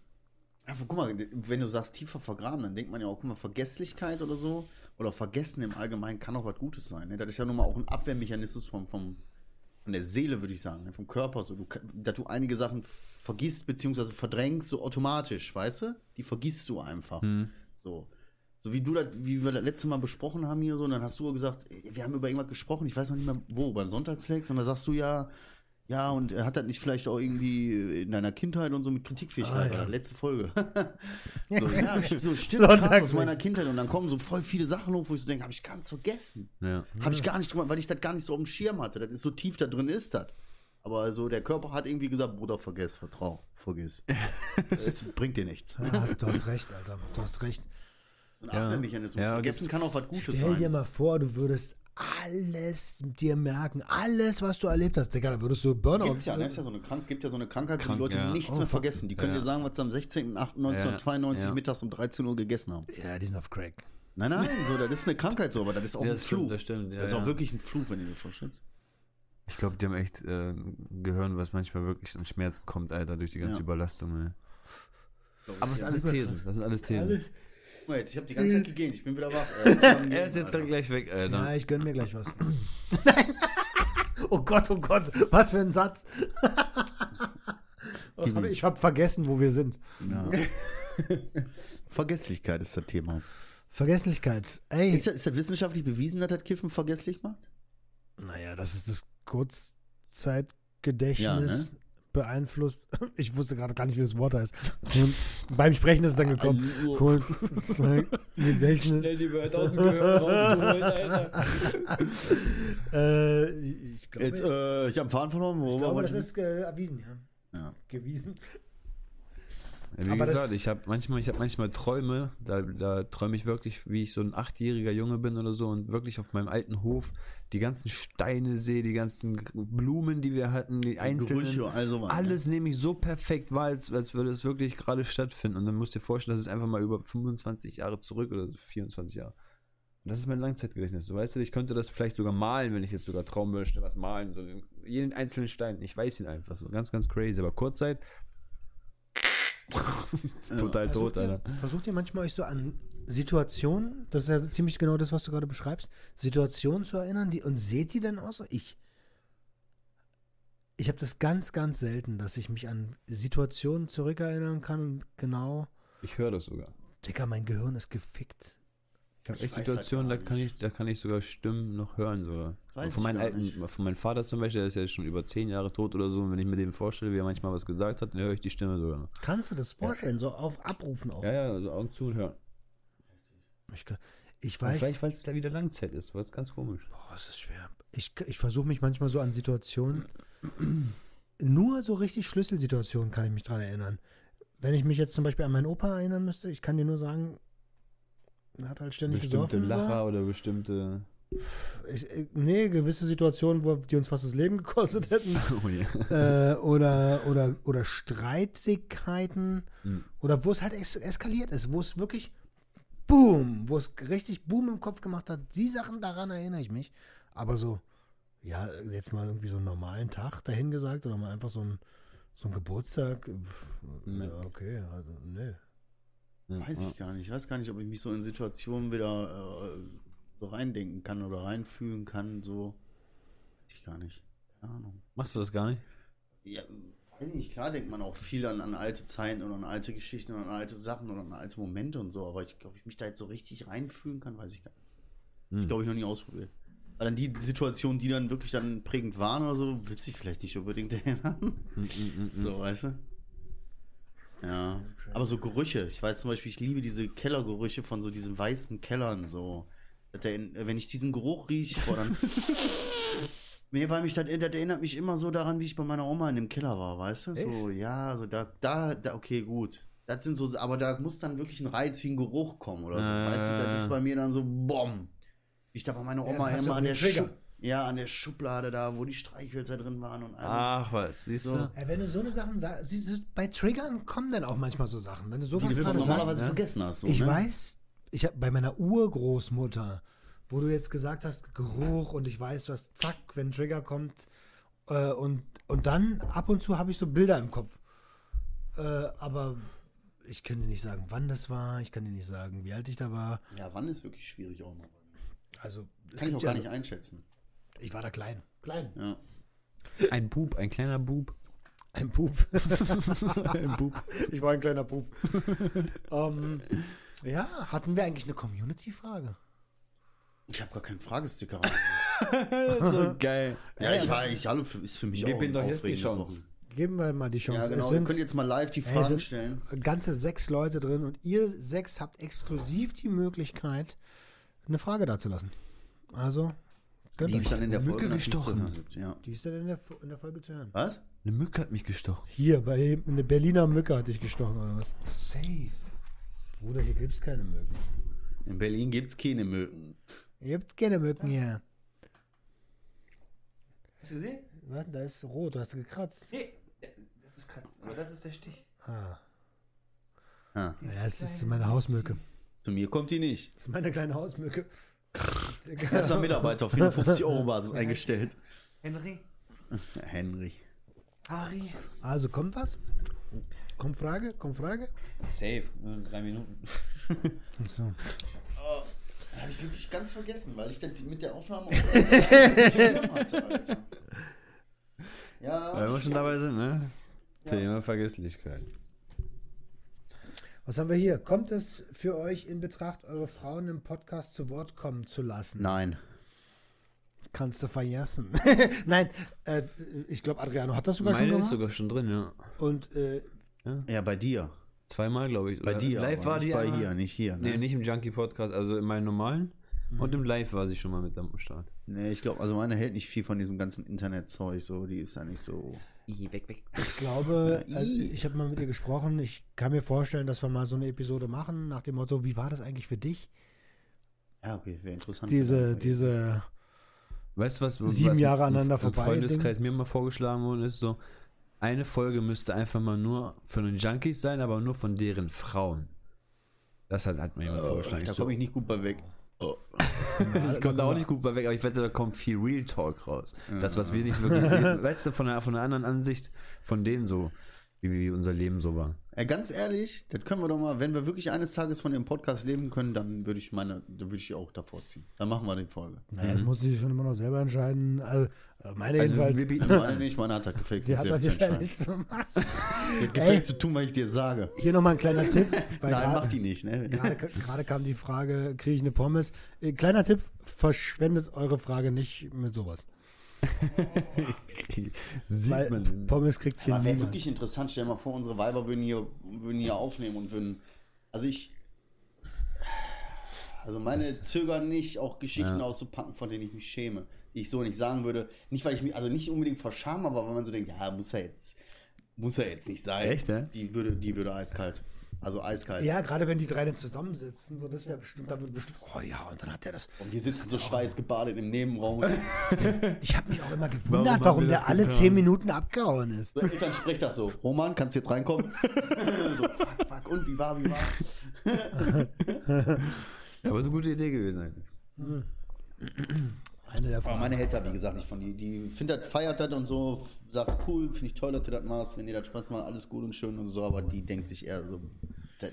Speaker 4: Einfach, guck mal, wenn du sagst tiefer vergraben, dann denkt man ja auch, guck mal, Vergesslichkeit oder so, oder Vergessen im Allgemeinen kann auch was Gutes sein. Ne? Das ist ja nun mal auch ein Abwehrmechanismus vom, vom, von der Seele, würde ich sagen, ne? vom Körper. So. Du, dass du einige Sachen vergisst, beziehungsweise verdrängst, so automatisch, weißt du? Die vergisst du einfach. Hm. So. So wie du das, wie wir das letzte Mal besprochen haben hier so, und dann hast du gesagt, wir haben über irgendwas gesprochen, ich weiß noch nicht mehr wo, beim Sonntagsflex, und dann sagst du ja, ja, und er hat das nicht vielleicht auch irgendwie in deiner Kindheit und so mit Kritikfähigkeit, ah, ja. letzte Folge. so, ja, so stimmt, krass aus meiner Kindheit. Und dann kommen so voll viele Sachen hoch, wo ich so denke, habe ich ganz vergessen.
Speaker 3: Ja.
Speaker 4: Habe ich gar nicht drüber, weil ich das gar nicht so auf dem Schirm hatte. Das ist so tief da drin ist das. Aber also der Körper hat irgendwie gesagt, Bruder, vergiss, vertrau, vergiss. das bringt dir nichts.
Speaker 2: Ja, du hast recht, Alter. Du hast recht.
Speaker 4: So ein ja. Abwehrmechanismus. Ja, Vergessen kann auch was Gutes
Speaker 2: Stell
Speaker 4: sein.
Speaker 2: Stell dir mal vor, du würdest alles dir merken, alles, was du erlebt hast. Digga, da würdest du Burnout.
Speaker 4: Gibt's ja, ne? ist ja so eine Krank gibt ja so eine Krankheit, Krank, wo die Leute ja. nichts oh, mehr vergessen. Die können ja. dir sagen, was sie am 16.08.1992 ja. mittags um 13 Uhr gegessen haben.
Speaker 2: Ja, die sind auf Crack.
Speaker 4: Nein, nein, so, das ist eine Krankheit so, aber das ist auch
Speaker 3: ein
Speaker 4: das Fluch.
Speaker 3: das stimmt,
Speaker 4: das ist auch wirklich ein Fluch, wenn du dir vorstellst.
Speaker 3: Ich glaube, die haben echt äh, Gehirn, was manchmal wirklich an Schmerzen kommt, Alter, durch die ganze Überlastung. Ey. Aber das sind alles Thesen. Das sind alles Thesen.
Speaker 4: Guck mal jetzt, ich habe die ganze Zeit gegeben, ich bin wieder wach.
Speaker 3: er ist jetzt dann gleich weg, Alter.
Speaker 2: Ja, ich gönn mir gleich was. oh Gott, oh Gott, was für ein Satz. ich habe vergessen, wo wir sind.
Speaker 4: Ja. Vergesslichkeit ist das Thema.
Speaker 2: Vergesslichkeit. Ey.
Speaker 4: Ist das, ist das wissenschaftlich bewiesen, dass das Kiffen vergesslich macht?
Speaker 2: Naja, das ist das Kurzzeitgedächtnis. Ja, ne? Beeinflusst. Ich wusste gerade gar nicht, wie das Wort heißt. Und beim Sprechen ist es dann gekommen. Kurz, Gedächtnis. Schnell die Wörter aus dem Gehirn rausgeholt, Alter. äh, ich glaube,
Speaker 4: Jetzt, äh, ich habe einen Faden verloren.
Speaker 2: ich glaube, das ist äh, erwiesen, ja. ja. Gewiesen.
Speaker 3: Wie Aber gesagt, ich habe manchmal, ich habe manchmal Träume, da, da träume ich wirklich, wie ich so ein achtjähriger Junge bin oder so und wirklich auf meinem alten Hof die ganzen Steine sehe, die ganzen Blumen, die wir hatten, die, die einzelnen, Gerüche, also alles nehme ich so perfekt wahr, als, als würde es wirklich gerade stattfinden. Und dann musst du dir vorstellen, das ist einfach mal über 25 Jahre zurück oder 24 Jahre. Und das ist mein Langzeitgedächtnis. Du weißt, ich könnte das vielleicht sogar malen, wenn ich jetzt sogar trauen möchte, was malen. So jeden einzelnen Stein. Ich weiß ihn einfach so. Ganz, ganz crazy. Aber Kurzzeit. total ja, tot,
Speaker 2: Alter. versucht ihr manchmal euch so an Situationen, das ist ja ziemlich genau das, was du gerade beschreibst, Situationen zu erinnern, die und seht ihr denn aus? Ich ich habe das ganz, ganz selten, dass ich mich an Situationen zurückerinnern kann und genau.
Speaker 3: Ich höre das sogar.
Speaker 2: Digga, mein Gehirn ist gefickt.
Speaker 3: Ich habe echt halt Situationen, halt da kann ich, da kann ich sogar Stimmen noch hören sogar. Von meinem alten, von meinem Vater zum Beispiel, der ist ja schon über zehn Jahre tot oder so. Und wenn ich mir dem vorstelle, wie er manchmal was gesagt hat, dann höre ich die Stimme sogar noch.
Speaker 2: Kannst du das vorstellen, ja. so auf Abrufen auch?
Speaker 3: Ja, ja, also Augen zu und hören.
Speaker 2: Ich, ich weiß.
Speaker 3: vielleicht, weil es da wieder Langzeit ist, weil es ganz komisch.
Speaker 2: Boah, es ist schwer. Ich, ich versuche mich manchmal so an Situationen, nur so richtig Schlüsselsituationen kann ich mich dran erinnern. Wenn ich mich jetzt zum Beispiel an meinen Opa erinnern müsste, ich kann dir nur sagen, hat halt ständig
Speaker 3: bestimmte gesoffen. Lacher war. oder bestimmte.
Speaker 2: Ich, nee, gewisse Situationen, wo die uns fast das Leben gekostet hätten. Oh yeah. äh, oder, oder, oder Streitigkeiten. Hm. Oder wo es halt es eskaliert ist, wo es wirklich Boom, wo es richtig Boom im Kopf gemacht hat. Die Sachen, daran erinnere ich mich. Aber so, ja, jetzt mal irgendwie so einen normalen Tag dahin gesagt oder mal einfach so ein, so ein Geburtstag. Nee. Ja, okay, also, nee.
Speaker 4: Weiß ich gar nicht. Ich weiß gar nicht, ob ich mich so in Situationen wieder äh, so reindenken kann oder reinfühlen kann. So. Weiß ich gar nicht. Keine Ahnung.
Speaker 3: Machst du das gar nicht?
Speaker 4: Ja, weiß ich nicht. Klar denkt man auch viel an, an alte Zeiten oder an alte Geschichten oder an alte Sachen oder an alte Momente und so. Aber ich glaube, ich mich da jetzt so richtig reinfühlen kann, weiß ich gar nicht. Hm. Ich glaube, ich noch nie ausprobiert. Weil dann die Situationen, die dann wirklich dann prägend waren oder so, wird sich vielleicht nicht unbedingt erinnern. Mm, mm, mm, so, weißt du? Ja. Aber so Gerüche. Ich weiß zum Beispiel, ich liebe diese Kellergerüche von so diesen weißen Kellern. So. Wenn ich diesen Geruch rieche, boah, dann. Nee, weil mich das, das, erinnert mich immer so daran, wie ich bei meiner Oma in dem Keller war, weißt du? Echt? So, ja, so da, da, da, okay, gut. Das sind so, aber da muss dann wirklich ein Reiz wie ein Geruch kommen oder so. Äh. Weißt du, das ist bei mir dann so, bom. Ich da bei meiner Oma ja, immer an der Trigger. Ja, an der Schublade da, wo die Streichhölzer drin waren und
Speaker 3: also, Ach was, siehst du?
Speaker 2: Ja, wenn du so eine Sachen sagst, bei Triggern kommen dann auch manchmal so Sachen. Wenn du sowas
Speaker 4: die
Speaker 2: gerade
Speaker 4: normalerweise sagst, vergessen hast. So,
Speaker 2: ich ne? weiß, ich habe bei meiner Urgroßmutter, wo du jetzt gesagt hast, Geruch und ich weiß, du hast zack, wenn Trigger kommt äh, und, und dann ab und zu habe ich so Bilder im Kopf. Äh, aber ich kann dir nicht sagen, wann das war, ich kann dir nicht sagen, wie alt ich da war.
Speaker 4: Ja, wann ist wirklich schwierig auch mal.
Speaker 2: Also,
Speaker 4: kann ich auch gar nicht einschätzen.
Speaker 2: Ich war da klein. Klein.
Speaker 4: Ja.
Speaker 3: Ein Bub, ein kleiner Bub.
Speaker 2: Ein Bub. ein Bub. Ich war ein kleiner Bub. um, ähm, ja, hatten wir eigentlich eine Community-Frage?
Speaker 4: Ich habe gar keinen Fragesticker.
Speaker 3: so geil.
Speaker 4: Ja, ich war eigentlich alle, ist für mich
Speaker 3: Gib auch doch jetzt die Chance.
Speaker 2: Geben wir mal die Chance. Ja,
Speaker 4: genau.
Speaker 2: sind,
Speaker 4: wir können jetzt mal live die Fragen stellen.
Speaker 2: Ganze sechs Leute drin und ihr sechs habt exklusiv die Möglichkeit, eine Frage dazulassen. Also
Speaker 4: die ist dann in der Folge
Speaker 3: gestochen.
Speaker 2: Ja. Die ist dann in der, in der Folge zu hören.
Speaker 4: Was?
Speaker 3: Eine Mücke hat mich gestochen.
Speaker 2: Hier, bei eine Berliner Mücke hat dich gestochen, oder was?
Speaker 3: Safe.
Speaker 2: Bruder, hier gibt es keine Mücken.
Speaker 4: In Berlin gibt es keine Mücken.
Speaker 2: Hier gibt keine Mücken hier.
Speaker 3: Hast du gesehen?
Speaker 2: Was? Da ist rot, hast du gekratzt.
Speaker 3: Nee, das ist kratzen, aber das ist der Stich.
Speaker 2: Ah. ah. Ja, das ist meine Hausmücke.
Speaker 4: Zu mir kommt die nicht.
Speaker 2: Das ist meine kleine Hausmücke.
Speaker 4: Erster Mitarbeiter auf 450 Euro Basis eingestellt.
Speaker 3: Henry.
Speaker 4: Henry.
Speaker 2: Ari. Also kommt was? Kommt Frage? Kommt Frage?
Speaker 3: Safe, nur in drei Minuten.
Speaker 2: so.
Speaker 4: Oh, habe ich wirklich ganz vergessen, weil ich dann mit der Aufnahme auch hatte, Alter.
Speaker 3: Ja. Weil wir schon dabei sind, ne? Ja. Thema Vergesslichkeit.
Speaker 2: Was haben wir hier? Kommt es für euch in Betracht, eure Frauen im Podcast zu Wort kommen zu lassen?
Speaker 4: Nein.
Speaker 2: Kannst du vergessen. Nein, äh, ich glaube, Adriano hat das sogar
Speaker 3: Meine
Speaker 2: schon gemacht.
Speaker 3: ist sogar schon drin, ja.
Speaker 2: Und, äh,
Speaker 4: ja. ja. bei dir.
Speaker 3: Zweimal, glaube ich.
Speaker 4: Bei dir.
Speaker 3: Live war die
Speaker 4: bei hier, nicht hier.
Speaker 3: Ne? Nee, nicht im Junkie-Podcast, also in meinem normalen. Und im Live war sie schon mal mit am Start.
Speaker 4: Nee, ich glaube, also meine hält nicht viel von diesem ganzen Internetzeug, so, die ist ja nicht so.
Speaker 2: I, weg, weg. Ich glaube, also ich habe mal mit ihr gesprochen. Ich kann mir vorstellen, dass wir mal so eine Episode machen, nach dem Motto, wie war das eigentlich für dich?
Speaker 4: Ja, okay, wäre interessant.
Speaker 2: Diese, diese
Speaker 3: weißt du was,
Speaker 2: sieben
Speaker 3: was
Speaker 2: Jahre aneinander vorbei.
Speaker 3: Freundeskreis mir mal vorgeschlagen worden ist, so, eine Folge müsste einfach mal nur von den Junkies sein, aber nur von deren Frauen. Das hat, hat mir jemand oh, vorgeschlagen.
Speaker 4: Da komme ich nicht gut bei weg.
Speaker 3: Oh. ich komme da auch nicht gut bei weg, aber ich wette, da kommt viel Real Talk raus. Das, was wir nicht wirklich, weißt du, von einer, von einer anderen Ansicht von denen so, wie, wie unser Leben so war.
Speaker 4: Ja, ganz ehrlich, das können wir doch mal, wenn wir wirklich eines Tages von dem Podcast leben können, dann würde ich meine, dann würde ich auch davor ziehen. Dann machen wir die Folge.
Speaker 2: Naja, mhm. muss ich schon immer noch selber entscheiden. Also, äh, meine also, jedenfalls.
Speaker 4: Wir bieten meine nicht, meine hat halt gefällt. Sie hat das gefällt gefällt zu tun, was ich dir sage.
Speaker 2: Hier nochmal ein kleiner Tipp.
Speaker 4: Nein, grad, mach die nicht, ne?
Speaker 2: Gerade kam die Frage, kriege ich eine Pommes? Äh, kleiner Tipp, verschwendet eure Frage nicht mit sowas. Sieht Weil man. Pommes kriegt hier
Speaker 4: Aber wäre wirklich interessant. Stell dir mal vor, unsere Weiber würden hier, würden hier aufnehmen und würden. Also ich. Also meine das, zögern nicht, auch Geschichten ja. auszupacken, von denen ich mich schäme. Die ich so nicht sagen würde. Nicht, weil ich mich, also nicht unbedingt verscham, aber weil man so denkt, ja, muss er jetzt, muss er jetzt nicht sein.
Speaker 3: Echt, ja?
Speaker 4: Die würde, die würde eiskalt. Also eiskalt.
Speaker 2: Ja, gerade wenn die drei dann zusammensitzen, so das wäre bestimmt, da wird bestimmt, oh ja, und dann hat der das.
Speaker 4: Und wir sitzen so schweißgebadet im Nebenraum.
Speaker 2: ich habe mich auch immer gewundert, warum, warum der alle getan? zehn Minuten abgehauen ist.
Speaker 4: Der Eltern spricht das so, Roman, kannst du jetzt reinkommen? so, fuck, fuck, und wie war, wie war?
Speaker 3: ja, aber so eine gute Idee gewesen eigentlich.
Speaker 2: Eine der
Speaker 4: Aber meine hält wie gesagt, nicht von die. Die findet, feiert das und so, sagt cool, finde ich toll, dass du das machst, wenn dir das Spaß macht, alles gut und schön und so, aber die denkt sich eher so, das,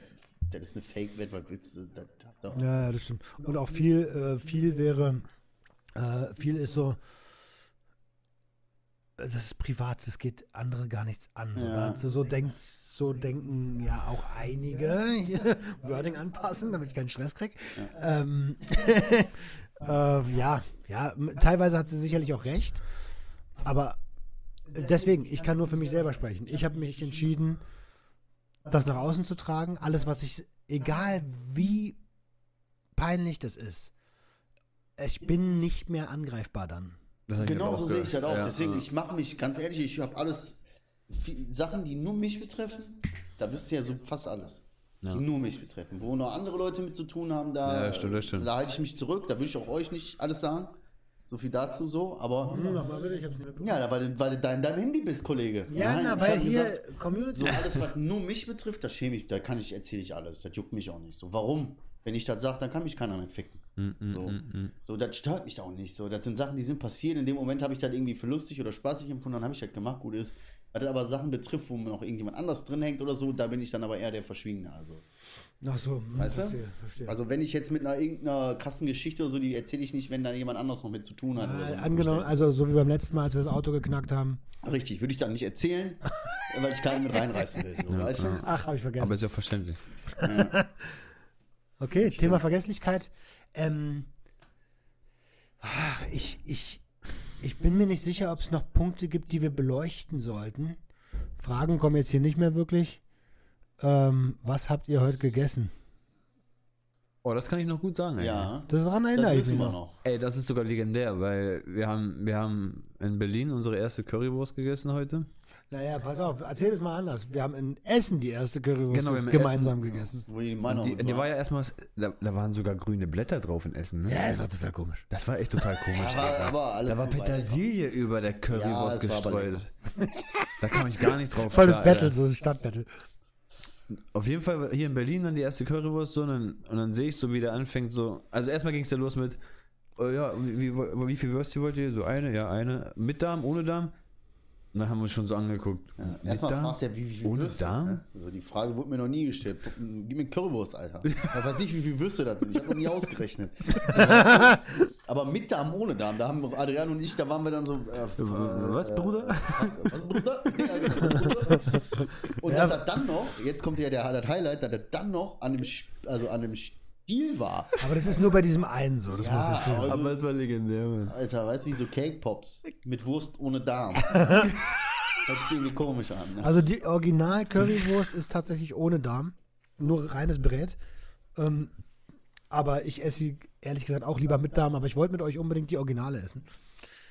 Speaker 4: das ist eine Fake-Welt, was willst du? Das,
Speaker 2: das ja, ja, das stimmt. Und auch viel, äh, viel wäre, äh, viel ist so, das ist privat, das geht andere gar nichts an. Ja. So, so, denkt, so denken ja auch einige. Wording anpassen, damit ich keinen Stress kriege. Ja. Ähm, äh, ja, ja, teilweise hat sie sicherlich auch recht, aber deswegen, ich kann nur für mich selber sprechen. Ich habe mich entschieden, das nach außen zu tragen. Alles, was ich, egal wie peinlich das ist, ich bin nicht mehr angreifbar dann.
Speaker 4: Genau so sehe ich das auch. Ja, Deswegen, ich mache mich, ganz ehrlich, ich habe alles, Sachen, die nur mich betreffen, da wisst ihr ja so fast alles ja. die nur mich betreffen. Wo noch andere Leute mit zu tun haben, da,
Speaker 3: ja, stimmt, stimmt.
Speaker 4: da halte ich mich zurück. Da will ich auch euch nicht alles sagen. So viel dazu so, aber.
Speaker 2: Hm, nicht
Speaker 4: ja, weil, weil du da in deinem Handy bist, Kollege.
Speaker 2: Ja, Nein, na, weil hier gesagt, Community.
Speaker 4: So alles, was nur mich betrifft, da schäme ich, da kann ich, erzähle ich alles. Das juckt mich auch nicht. So, warum? Wenn ich das sage, dann kann mich keiner mehr ficken. Mm, mm, so. Mm, so, das stört mich auch nicht. So, das sind Sachen, die sind passiert. In dem Moment habe ich das irgendwie für lustig oder spaßig empfunden, dann habe ich halt gemacht, gut ist. Was aber Sachen betrifft, wo noch irgendjemand anders drin hängt oder so, da bin ich dann aber eher der Verschwiegene. Also.
Speaker 2: Ach so,
Speaker 4: hm, weißt verstehe, du? Verstehe. Also wenn ich jetzt mit einer irgendeiner krassen Geschichte oder so, die erzähle ich nicht, wenn da jemand anders noch mit zu tun hat.
Speaker 2: Ah,
Speaker 4: oder so.
Speaker 2: Angenommen, also so wie beim letzten Mal, als wir das Auto geknackt haben.
Speaker 4: Richtig, würde ich dann nicht erzählen, weil ich keinen mit reinreißen will. So, ja, weißt du?
Speaker 2: Ach, habe ich vergessen.
Speaker 3: Aber ist ja verständlich.
Speaker 2: Ja. okay, Thema. Vergesslichkeit. Ähm, ach, ich, ich, ich bin mir nicht sicher, ob es noch Punkte gibt, die wir beleuchten sollten. Fragen kommen jetzt hier nicht mehr wirklich. Ähm, was habt ihr heute gegessen?
Speaker 3: Oh, das kann ich noch gut sagen.
Speaker 4: Ja.
Speaker 2: Das daran erinnere ich mich noch. noch.
Speaker 3: Ey, das ist sogar legendär, weil wir haben, wir haben in Berlin unsere erste Currywurst gegessen heute.
Speaker 2: Naja, pass auf, erzähl es mal anders. Wir haben in Essen die erste Currywurst genau, gemeinsam Essen, gegessen.
Speaker 3: Wo die, die, die war ja erstmal, da, da, waren sogar grüne Blätter drauf in Essen. Ne?
Speaker 2: Ja, das war total komisch.
Speaker 3: Das war echt total komisch.
Speaker 4: aber, aber
Speaker 3: da war Petersilie über der Currywurst ja, gestreut. da kam ich gar nicht drauf.
Speaker 2: Volles Battle, so ein Stadtbattle.
Speaker 3: Auf jeden Fall hier in Berlin dann die erste Currywurst so und dann, und dann sehe ich so, wie der anfängt so. Also erstmal ging es ja los mit, oh ja, wie, wie, wie viel Würstchen wollt ihr? So eine, ja, eine. Mit Darm, ohne Darm? Und dann haben wir uns schon so angeguckt.
Speaker 4: Ja, erstmal fragt er, wie, wie viel
Speaker 3: Ohne Würste, Darm? Ne?
Speaker 4: Also die Frage wurde mir noch nie gestellt. Gib mir Currywurst, Alter. Ich weiß nicht, wie viel Würste das sind. Ich habe noch nie ausgerechnet. Aber mit Darm, ohne Darm. Da haben Adrian und ich, da waren wir dann so. Äh,
Speaker 3: was, Bruder?
Speaker 4: Äh, was, Bruder? ja, genau, Und ja. er dann noch, jetzt kommt ja der, das Highlight, dass er dann noch an dem, also an dem Stiel war.
Speaker 2: Aber das ist nur bei diesem einen so, das ja, muss ich
Speaker 3: also, Aber es war legendär, Mann.
Speaker 4: Alter, weißt du, wie so Cake Pops mit Wurst ohne Darm. Hört sich irgendwie komisch an. Ne?
Speaker 2: Also die Original Currywurst ist tatsächlich ohne Darm. Nur reines Brät. Ähm, Aber ich esse sie ehrlich gesagt auch lieber mit Darm, aber ich wollte mit euch unbedingt die Originale essen.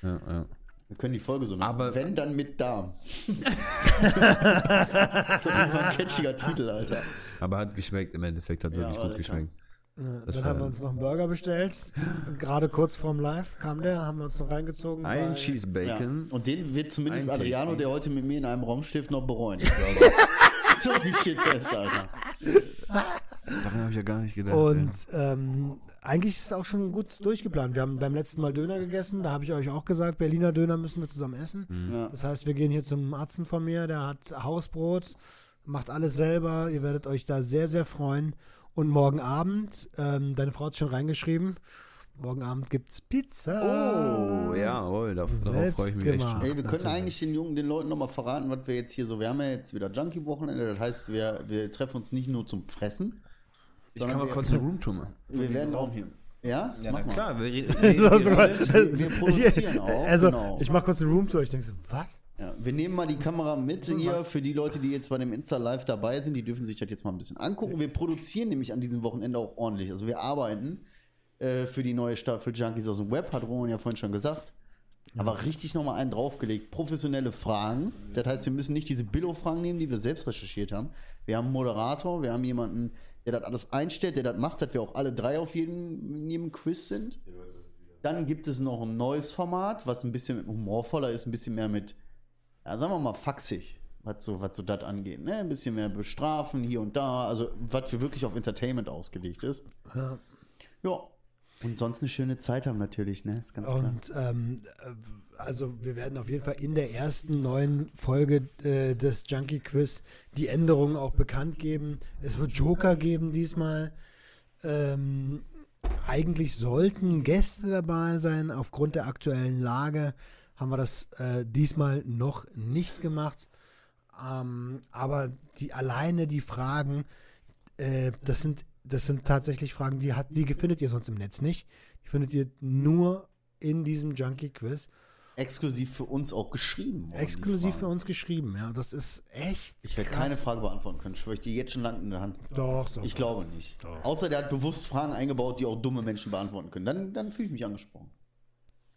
Speaker 4: Ja, ja. Wir können die Folge so
Speaker 3: nennen. Aber
Speaker 4: wenn dann mit Darm. das ist ein catchiger Titel, Alter.
Speaker 3: Aber hat geschmeckt im Endeffekt, hat ja, wirklich gut geschmeckt.
Speaker 2: Das dann haben wir uns noch einen Burger bestellt. Gerade kurz vorm Live kam der, haben wir uns noch reingezogen.
Speaker 3: Ein Cheese Bacon.
Speaker 4: Ja. Und den wird zumindest ein Adriano, der heute mit mir in einem Raum steht, noch bereuen. so viel steht fest, Alter.
Speaker 3: Daran habe ich ja gar nicht gedacht.
Speaker 2: Und ähm, eigentlich ist es auch schon gut durchgeplant. Wir haben beim letzten Mal Döner gegessen. Da habe ich euch auch gesagt, Berliner Döner müssen wir zusammen essen. Mhm. Ja. Das heißt, wir gehen hier zum Arzt von mir. Der hat Hausbrot, macht alles selber. Ihr werdet euch da sehr, sehr freuen. Und morgen Abend, ähm, deine Frau hat schon reingeschrieben, Morgen Abend gibt's Pizza.
Speaker 3: Oh, jawohl, darauf, darauf freue ich mich echt schon.
Speaker 4: Ey, wir können eigentlich den Jungen, den Leuten nochmal verraten, was wir jetzt hier so, wir haben ja jetzt wieder Junkie-Wochenende, das heißt, wir, wir treffen uns nicht nur zum Fressen.
Speaker 3: Ich kann mal kurz eine Roomtour
Speaker 4: machen. Wir werden auch hier. Ja?
Speaker 3: Ja, na klar. Wir,
Speaker 2: wir, wir, produzieren auch. Also, genau. ich mache kurz eine Roomtour. Ich denke so, was?
Speaker 4: Ja, wir nehmen mal die Kamera mit hier was? für die Leute, die jetzt bei dem Insta-Live dabei sind. Die dürfen sich das jetzt mal ein bisschen angucken. Wir produzieren nämlich an diesem Wochenende auch ordentlich. Also wir arbeiten äh, für die neue Staffel Junkies aus dem Web, hat Roman ja vorhin schon gesagt. Aber richtig nochmal einen draufgelegt. Professionelle Fragen. Das heißt, wir müssen nicht diese Billo-Fragen nehmen, die wir selbst recherchiert haben. Wir haben einen Moderator, wir haben jemanden, der das alles einstellt, der das macht, dass wir auch alle drei auf jedem, in jedem Quiz sind. Dann gibt es noch ein neues Format, was ein bisschen humorvoller ist, ein bisschen mehr mit, ja, sagen wir mal, faxig, was so, was so das angeht. Ne? Ein bisschen mehr bestrafen hier und da, also was für wirklich auf Entertainment ausgelegt ist. Ja. Ja, und sonst eine schöne Zeit haben natürlich, ne?
Speaker 2: Ist ganz und ähm, also wir werden auf jeden Fall in der ersten neuen Folge äh, des Junkie Quiz die Änderungen auch bekannt geben. Es wird Joker geben diesmal. Ähm, eigentlich sollten Gäste dabei sein. Aufgrund der aktuellen Lage haben wir das äh, diesmal noch nicht gemacht. Ähm, aber die alleine die Fragen, äh, das sind das sind tatsächlich Fragen, die, hat, die findet ihr sonst im Netz nicht. Die findet ihr nur in diesem Junkie-Quiz.
Speaker 4: Exklusiv für uns auch geschrieben.
Speaker 2: Exklusiv für uns geschrieben, ja. Das ist echt.
Speaker 4: Ich werde keine Frage beantworten können. Schwöre ich dir jetzt schon lang in der Hand.
Speaker 2: Doch, doch.
Speaker 4: Ich glaube nicht. Doch. Außer der hat bewusst Fragen eingebaut, die auch dumme Menschen beantworten können. Dann, dann fühle ich mich angesprochen.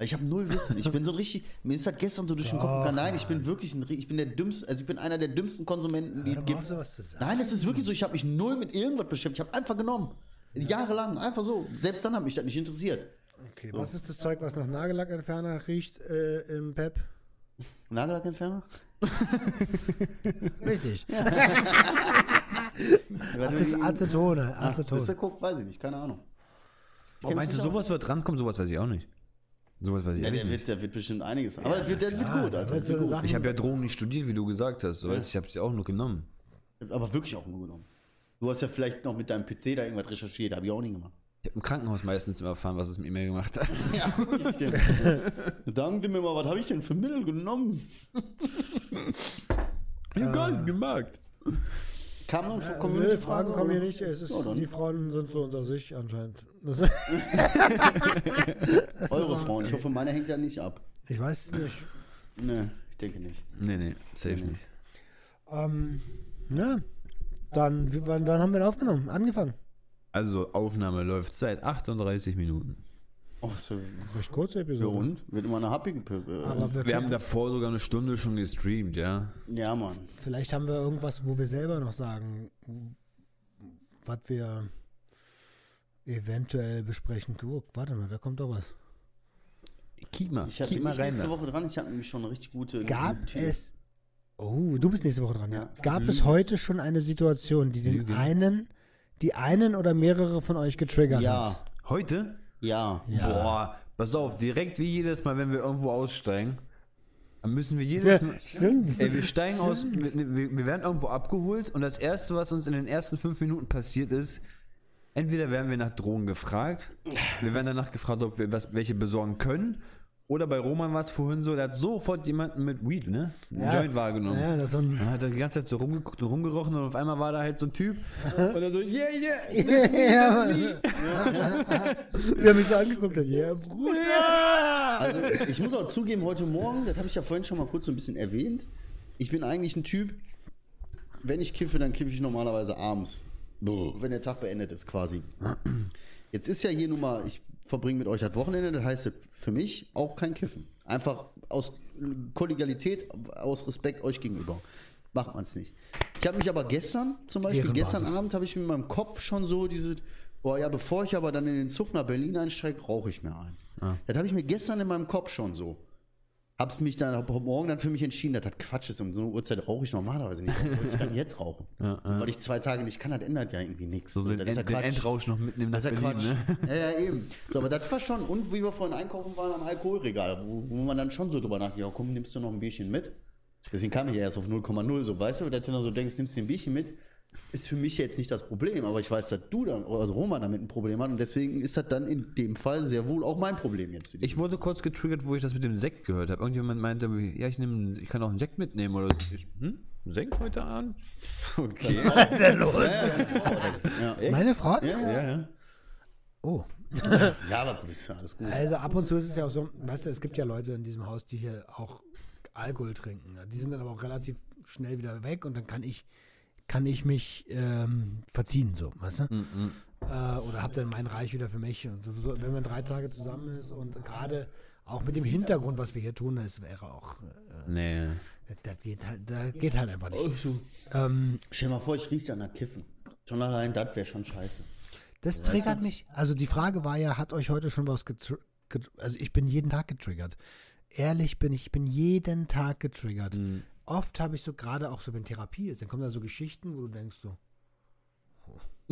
Speaker 4: Ich habe null Wissen. Ich bin so richtig. Mir ist das gestern so durch den Kopf gegangen. Nein, ich bin wirklich ein, ich bin der dümmste, also ich bin einer der dümmsten Konsumenten, die es gibt. Nein, es ist wirklich so. Ich habe mich null mit irgendwas beschäftigt. Ich habe einfach genommen. Jahrelang, einfach so. Selbst dann hat mich das nicht interessiert.
Speaker 2: Okay, so. was ist das Zeug, was nach Nagellackentferner riecht äh, im Pep?
Speaker 4: Nagellackentferner?
Speaker 2: Richtig. Ja. Acetone, Acetone.
Speaker 4: Ach, das ist der Guck, weiß ich nicht, keine Ahnung.
Speaker 3: Oh, meinst du, sowas wird rankommen? Sowas weiß ich auch nicht. Sowas weiß ich
Speaker 4: ja, der wird, der wird bestimmt einiges. Aber ja, wird, der wird gut, Alter. Wird gut.
Speaker 3: Ich habe ja Drogen nicht studiert, wie du gesagt hast. So ja. ich habe sie auch nur genommen.
Speaker 4: Aber wirklich auch nur genommen. Du hast ja vielleicht noch mit deinem PC da irgendwas recherchiert, habe ich auch nicht gemacht.
Speaker 3: Ich habe im Krankenhaus meistens immer erfahren, was es mit mir gemacht hat. ja,
Speaker 4: Danke mir mal, was habe ich denn für Mittel genommen?
Speaker 3: ich habe gar nichts gemacht.
Speaker 2: Kann man ja, Community nee, Fragen kommen hier nicht. Es ist, ja, die Frauen sind so unter sich anscheinend.
Speaker 4: Eure Frauen. Ich hoffe, meine hängt ja nicht ab.
Speaker 2: Ich weiß nicht.
Speaker 4: Nee, ich denke nicht.
Speaker 3: Nee, nee, safe nee. nicht.
Speaker 2: Ähm, ja, dann, wann, wann haben wir aufgenommen? Angefangen?
Speaker 3: Also, Aufnahme läuft seit 38 Minuten.
Speaker 2: Oh, so recht kurze Episode. Ja,
Speaker 4: und? Wird immer eine happige
Speaker 3: äh, wir, wir haben davor sogar eine Stunde schon gestreamt, ja.
Speaker 4: Ja, Mann.
Speaker 2: Vielleicht haben wir irgendwas, wo wir selber noch sagen, was wir eventuell besprechen. Oh, warte mal, da kommt doch was.
Speaker 4: Kick mal, ich kick mal rein. nächste Woche dran. Ich habe nämlich schon eine richtig gute.
Speaker 2: Gab es. Oh, du bist nächste Woche dran, ja. ja. Gab es heute schon eine Situation, die den Lügen. einen, die einen oder mehrere von euch getriggert ja. hat?
Speaker 3: Heute?
Speaker 4: Ja.
Speaker 3: ja. Boah, pass auf, direkt wie jedes Mal, wenn wir irgendwo aussteigen, dann müssen wir jedes Mal. Stimmt. Ey, wir steigen stimmt. aus, wir, wir, werden irgendwo abgeholt und das Erste, was uns in den ersten fünf Minuten passiert ist, entweder werden wir nach Drogen gefragt, wir werden danach gefragt, ob wir was, welche besorgen können oder bei Roman war es vorhin so, der hat sofort jemanden mit Weed, ne? Ein ja. Joint wahrgenommen. Ja, das so ein dann hat er die ganze Zeit so rumgeguckt und rumgerochen und auf einmal war da halt so ein Typ und er so, yeah, yeah, let's yeah,
Speaker 2: me, let's me. mich so angeguckt, hat, yeah, Bruder.
Speaker 4: Also ich muss auch zugeben, heute Morgen, das habe ich ja vorhin schon mal kurz so ein bisschen erwähnt, ich bin eigentlich ein Typ, wenn ich kiffe, dann kiffe ich normalerweise abends. Wenn der Tag beendet ist quasi. Jetzt ist ja hier nun mal, ich verbringe mit euch das Wochenende, das heißt für mich auch kein Kiffen. Einfach aus Kollegialität, aus Respekt euch gegenüber. Macht man es nicht. Ich habe mich aber gestern, zum Beispiel, gestern Abend habe ich in meinem Kopf schon so diese, boah ja, bevor ich aber dann in den Zug nach Berlin einsteige, rauche ich mir ein. Ah. Das habe ich mir gestern in meinem Kopf schon so. Hab's mich dann hab morgen dann für mich entschieden, dass das Quatsch ist. Um so eine Uhrzeit rauche ich normalerweise nicht. Warum ich dann jetzt rauchen? Ja, ja. Weil ich zwei Tage nicht kann, das ändert ja irgendwie nichts.
Speaker 3: So, so den, End, den Endrausch noch mitnehmen
Speaker 4: nach Berlin, ne? Ja, ja, eben. So, aber das war schon, und wie wir vorhin einkaufen waren am Alkoholregal, wo, wo man dann schon so drüber nachdenkt, ja komm, nimmst du noch ein Bierchen mit? Deswegen kam ich ja erst auf 0,0, so weißt du, wenn du dann so denkst, nimmst du ein Bierchen mit, ist für mich jetzt nicht das Problem, aber ich weiß, dass du dann, also Roman damit ein Problem hat und deswegen ist das dann in dem Fall sehr wohl auch mein Problem jetzt.
Speaker 3: Ich wurde kurz getriggert, wo ich das mit dem Sekt gehört habe. Irgendjemand meinte, ja, ich nehme, ich kann auch einen Sekt mitnehmen oder ich, hm? Sekt heute an? Okay. Was ist denn los?
Speaker 2: Ja, ja. Meine Frau? Ja, ja, ja. Oh.
Speaker 4: ja, aber ist ja alles gut.
Speaker 2: Also ab und zu ist es ja auch so, weißt du, es gibt ja Leute in diesem Haus, die hier auch Alkohol trinken. Die sind dann aber auch relativ schnell wieder weg und dann kann ich kann ich mich ähm, verziehen, so, weißt du? Mm -mm. Äh, oder hab dann mein Reich wieder für mich. Und so, wenn man drei Tage zusammen ist und gerade auch mit dem Hintergrund, was wir hier tun, das wäre auch. Äh, nee. Das geht halt, das geht halt einfach nicht. Oh,
Speaker 4: ähm, Stell dir mal vor, ich rieche an der Kiffen. Schon allein das wäre schon scheiße.
Speaker 2: Das weißt triggert du? mich. Also die Frage war ja, hat euch heute schon was getriggert? Also ich bin jeden Tag getriggert. Ehrlich bin ich, ich bin jeden Tag getriggert. Mhm oft habe ich so, gerade auch so, wenn Therapie ist, dann kommen da so Geschichten, wo du denkst so,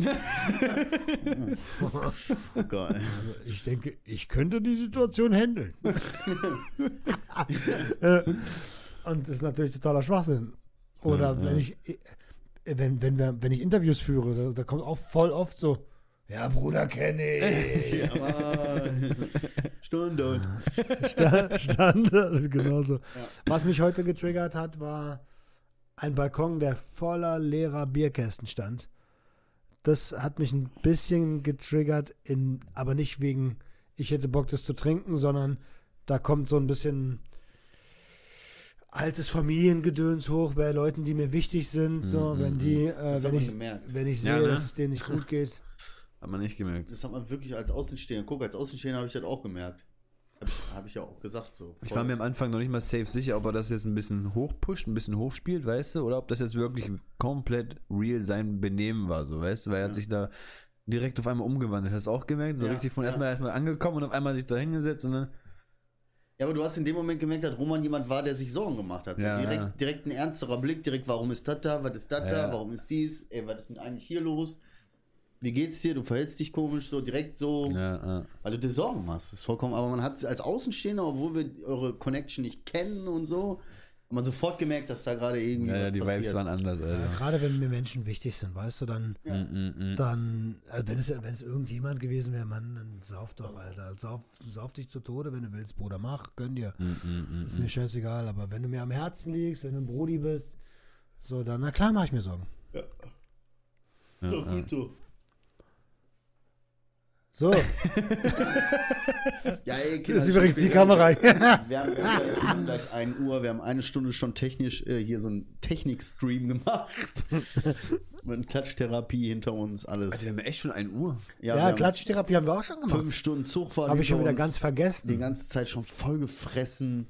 Speaker 2: Geil. Also ich denke, ich könnte die Situation handeln. Äh, und das ist natürlich totaler Schwachsinn. Oder ja, wenn ja. ich äh, wenn, wenn, wir, wenn ich Interviews führe, da, da kommt auch voll oft so, ja, Bruder, kenne ich. Standard. Standard, genauso. Ja. Was mich heute getriggert hat, war ein Balkon, der voller leerer Bierkästen stand. Das hat mich ein bisschen getriggert, in, aber nicht wegen, ich hätte Bock, das zu trinken, sondern da kommt so ein bisschen altes Familiengedöns hoch bei Leuten, die mir wichtig sind. So, mhm, wenn die, mhm. äh, wenn ich, wenn ich sehe, ja, ne? dass es denen nicht gut geht.
Speaker 3: Hat man nicht gemerkt.
Speaker 4: Das hat man wirklich als Außenstehender. Guck, als Außenstehender habe ich das auch gemerkt. Habe ich, hab ich, ja auch gesagt so.
Speaker 3: Ich war mir am Anfang noch nicht mal safe sicher, ob er das jetzt ein bisschen hochpusht, ein bisschen hochspielt, weißt du, oder ob das jetzt wirklich komplett real sein Benehmen war, so, weißt du, weil er ja. hat sich da direkt auf einmal umgewandelt. Hast du auch gemerkt? So ja, richtig von ja. erstmal erstmal angekommen und auf einmal sich da hingesetzt und dann.
Speaker 4: Ja, aber du hast in dem Moment gemerkt, dass Roman jemand war, der sich Sorgen gemacht hat. So ja. direkt, direkt ein ernsterer Blick, direkt, warum ist das da, was ist das da, warum ist dies, ey, was ist denn eigentlich hier los? Wie geht's dir? Du verhältst dich komisch, so direkt so, ja, ja. weil du dir Sorgen machst. Das ist vollkommen, aber man hat als Außenstehender, obwohl wir eure Connection nicht kennen und so, hat man sofort gemerkt, dass da gerade irgendwie.
Speaker 3: Ja, was die passiert. Vibes waren anders, Alter. Ja,
Speaker 2: gerade wenn mir Menschen wichtig sind, weißt du, dann, ja. Mm, mm, mm. dann also wenn, es, wenn es irgendjemand gewesen wäre, Mann, dann sauf doch, Alter. Sauf, sauf dich zu Tode, wenn du willst, Bruder, mach, gönn dir. ist mir scheißegal, aber wenn du mir am Herzen liegst, wenn du ein Brody bist, so, dann, na klar, mach ich mir Sorgen. Ja. So, gut so. So. ja, ey, Kinder, das ist übrigens die Kamera.
Speaker 4: wir, haben, wir haben gleich 1 Uhr. Wir haben eine Stunde schon technisch äh, hier so einen Technik-Stream gemacht. Mit Klatschtherapie hinter uns, alles.
Speaker 3: Also wir haben echt schon 1 Uhr.
Speaker 2: Ja, ja Klatschtherapie haben wir auch schon gemacht.
Speaker 4: Fünf Stunden Zugfahrt.
Speaker 2: Habe ich schon wieder ganz vergessen.
Speaker 4: Die ganze Zeit schon voll gefressen.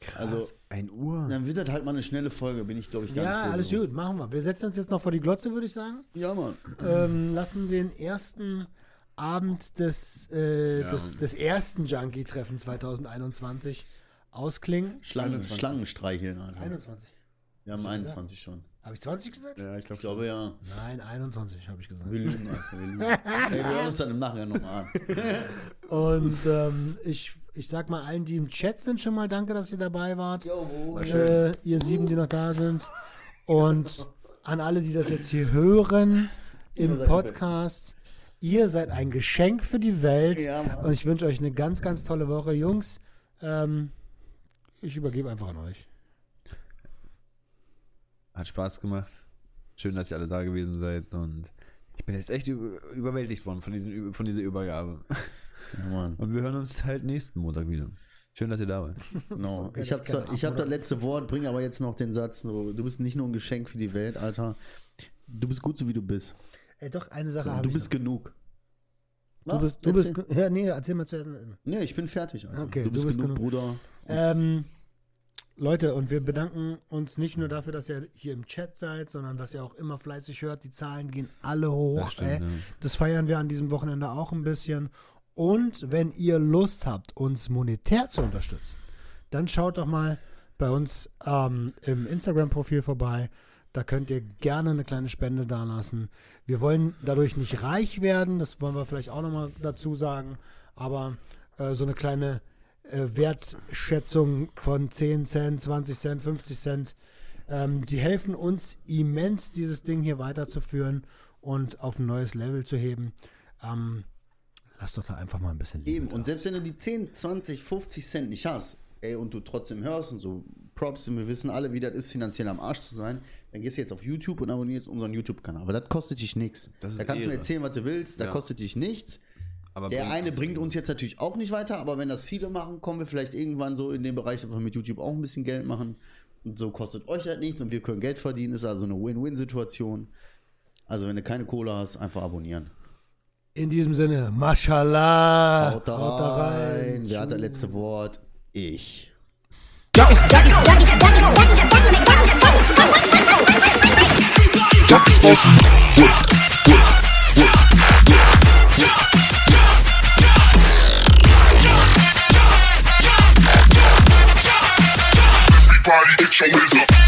Speaker 3: Krass, also 1 Uhr.
Speaker 4: Dann wird das halt mal eine schnelle Folge, bin ich glaube ich
Speaker 2: gar Ja, nicht alles so. gut, machen wir. Wir setzen uns jetzt noch vor die Glotze, würde ich sagen.
Speaker 4: Ja, Mann.
Speaker 2: Ähm, lassen den ersten Abend des, äh, ja. des, des, ersten Junkie-Treffen 2021 ausklingen.
Speaker 4: Schlangen, Schlangenstreicheln.
Speaker 2: Also. 21.
Speaker 4: Wir haben 21 schon.
Speaker 2: Habe ich 20 gesagt?
Speaker 4: Ja, ich, glaub, ich glaube ja.
Speaker 2: Nein, 21 habe ich gesagt.
Speaker 4: Wir lügen einfach. Wir, lügen. wir hören uns dann im Nachhinein nochmal
Speaker 2: an. Und ähm, ich, ich sag mal allen, die im Chat sind, schon mal danke, dass ihr dabei wart. Jo, äh, ihr sieben, die noch da sind. Und an alle, die das jetzt hier hören im Podcast. Ihr seid ein Geschenk für die Welt. Ja, und ich wünsche euch eine ganz, ganz tolle Woche. Jungs, ähm, ich übergebe einfach an euch.
Speaker 3: Hat Spaß gemacht. Schön, dass ihr alle da gewesen seid. Und ich bin jetzt echt überwältigt worden von, diesem, von dieser Übergabe. Ja, und wir hören uns halt nächsten Montag wieder. Schön, dass ihr da wart.
Speaker 4: No. ich habe hab das letzte Wort, bringe aber jetzt noch den Satz: Du bist nicht nur ein Geschenk für die Welt, Alter. Du bist gut, so wie du bist.
Speaker 2: Ey, doch, eine Sache
Speaker 4: so, habe ich. Du bist noch. genug.
Speaker 2: Du bist, du bist, ja, nee, erzähl mal zuerst.
Speaker 4: Nee, ich bin fertig.
Speaker 2: Also. Okay, du bist, du bist genug, genug. Bruder. Ähm, Leute, und wir bedanken uns nicht nur dafür, dass ihr hier im Chat seid, sondern dass ihr auch immer fleißig hört. Die Zahlen gehen alle hoch. Das, stimmt, ja. das feiern wir an diesem Wochenende auch ein bisschen. Und wenn ihr Lust habt, uns monetär zu unterstützen, dann schaut doch mal bei uns ähm, im Instagram-Profil vorbei. Da könnt ihr gerne eine kleine Spende dalassen. Wir wollen dadurch nicht reich werden, das wollen wir vielleicht auch nochmal dazu sagen, aber äh, so eine kleine äh, Wertschätzung von 10 Cent, 20 Cent, 50 Cent. Ähm, die helfen uns immens, dieses Ding hier weiterzuführen und auf ein neues Level zu heben. Ähm, lass doch da einfach mal ein bisschen
Speaker 4: Liebe Eben, da. und selbst wenn du die 10, 20, 50 Cent nicht hast, ey, und du trotzdem hörst und so Props, und wir wissen alle, wie das ist, finanziell am Arsch zu sein, dann gehst du jetzt auf YouTube und abonnierst unseren YouTube-Kanal. Aber das kostet dich nichts. Da kannst Ehre. du mir erzählen, was du willst, da ja. kostet dich nichts. Aber der eine bringt uns jetzt natürlich auch nicht weiter, aber wenn das viele machen, kommen wir vielleicht irgendwann so in den Bereich, dass wir mit YouTube auch ein bisschen Geld machen. Und so kostet euch halt nichts und wir können Geld verdienen. Ist also eine Win-Win-Situation. Also wenn du keine Kohle hast, einfach abonnieren.
Speaker 2: In diesem Sinne, Mashallah.
Speaker 4: Haut da, Haut da rein. Wer hat das letzte Wort? ich. Everybody get your hands.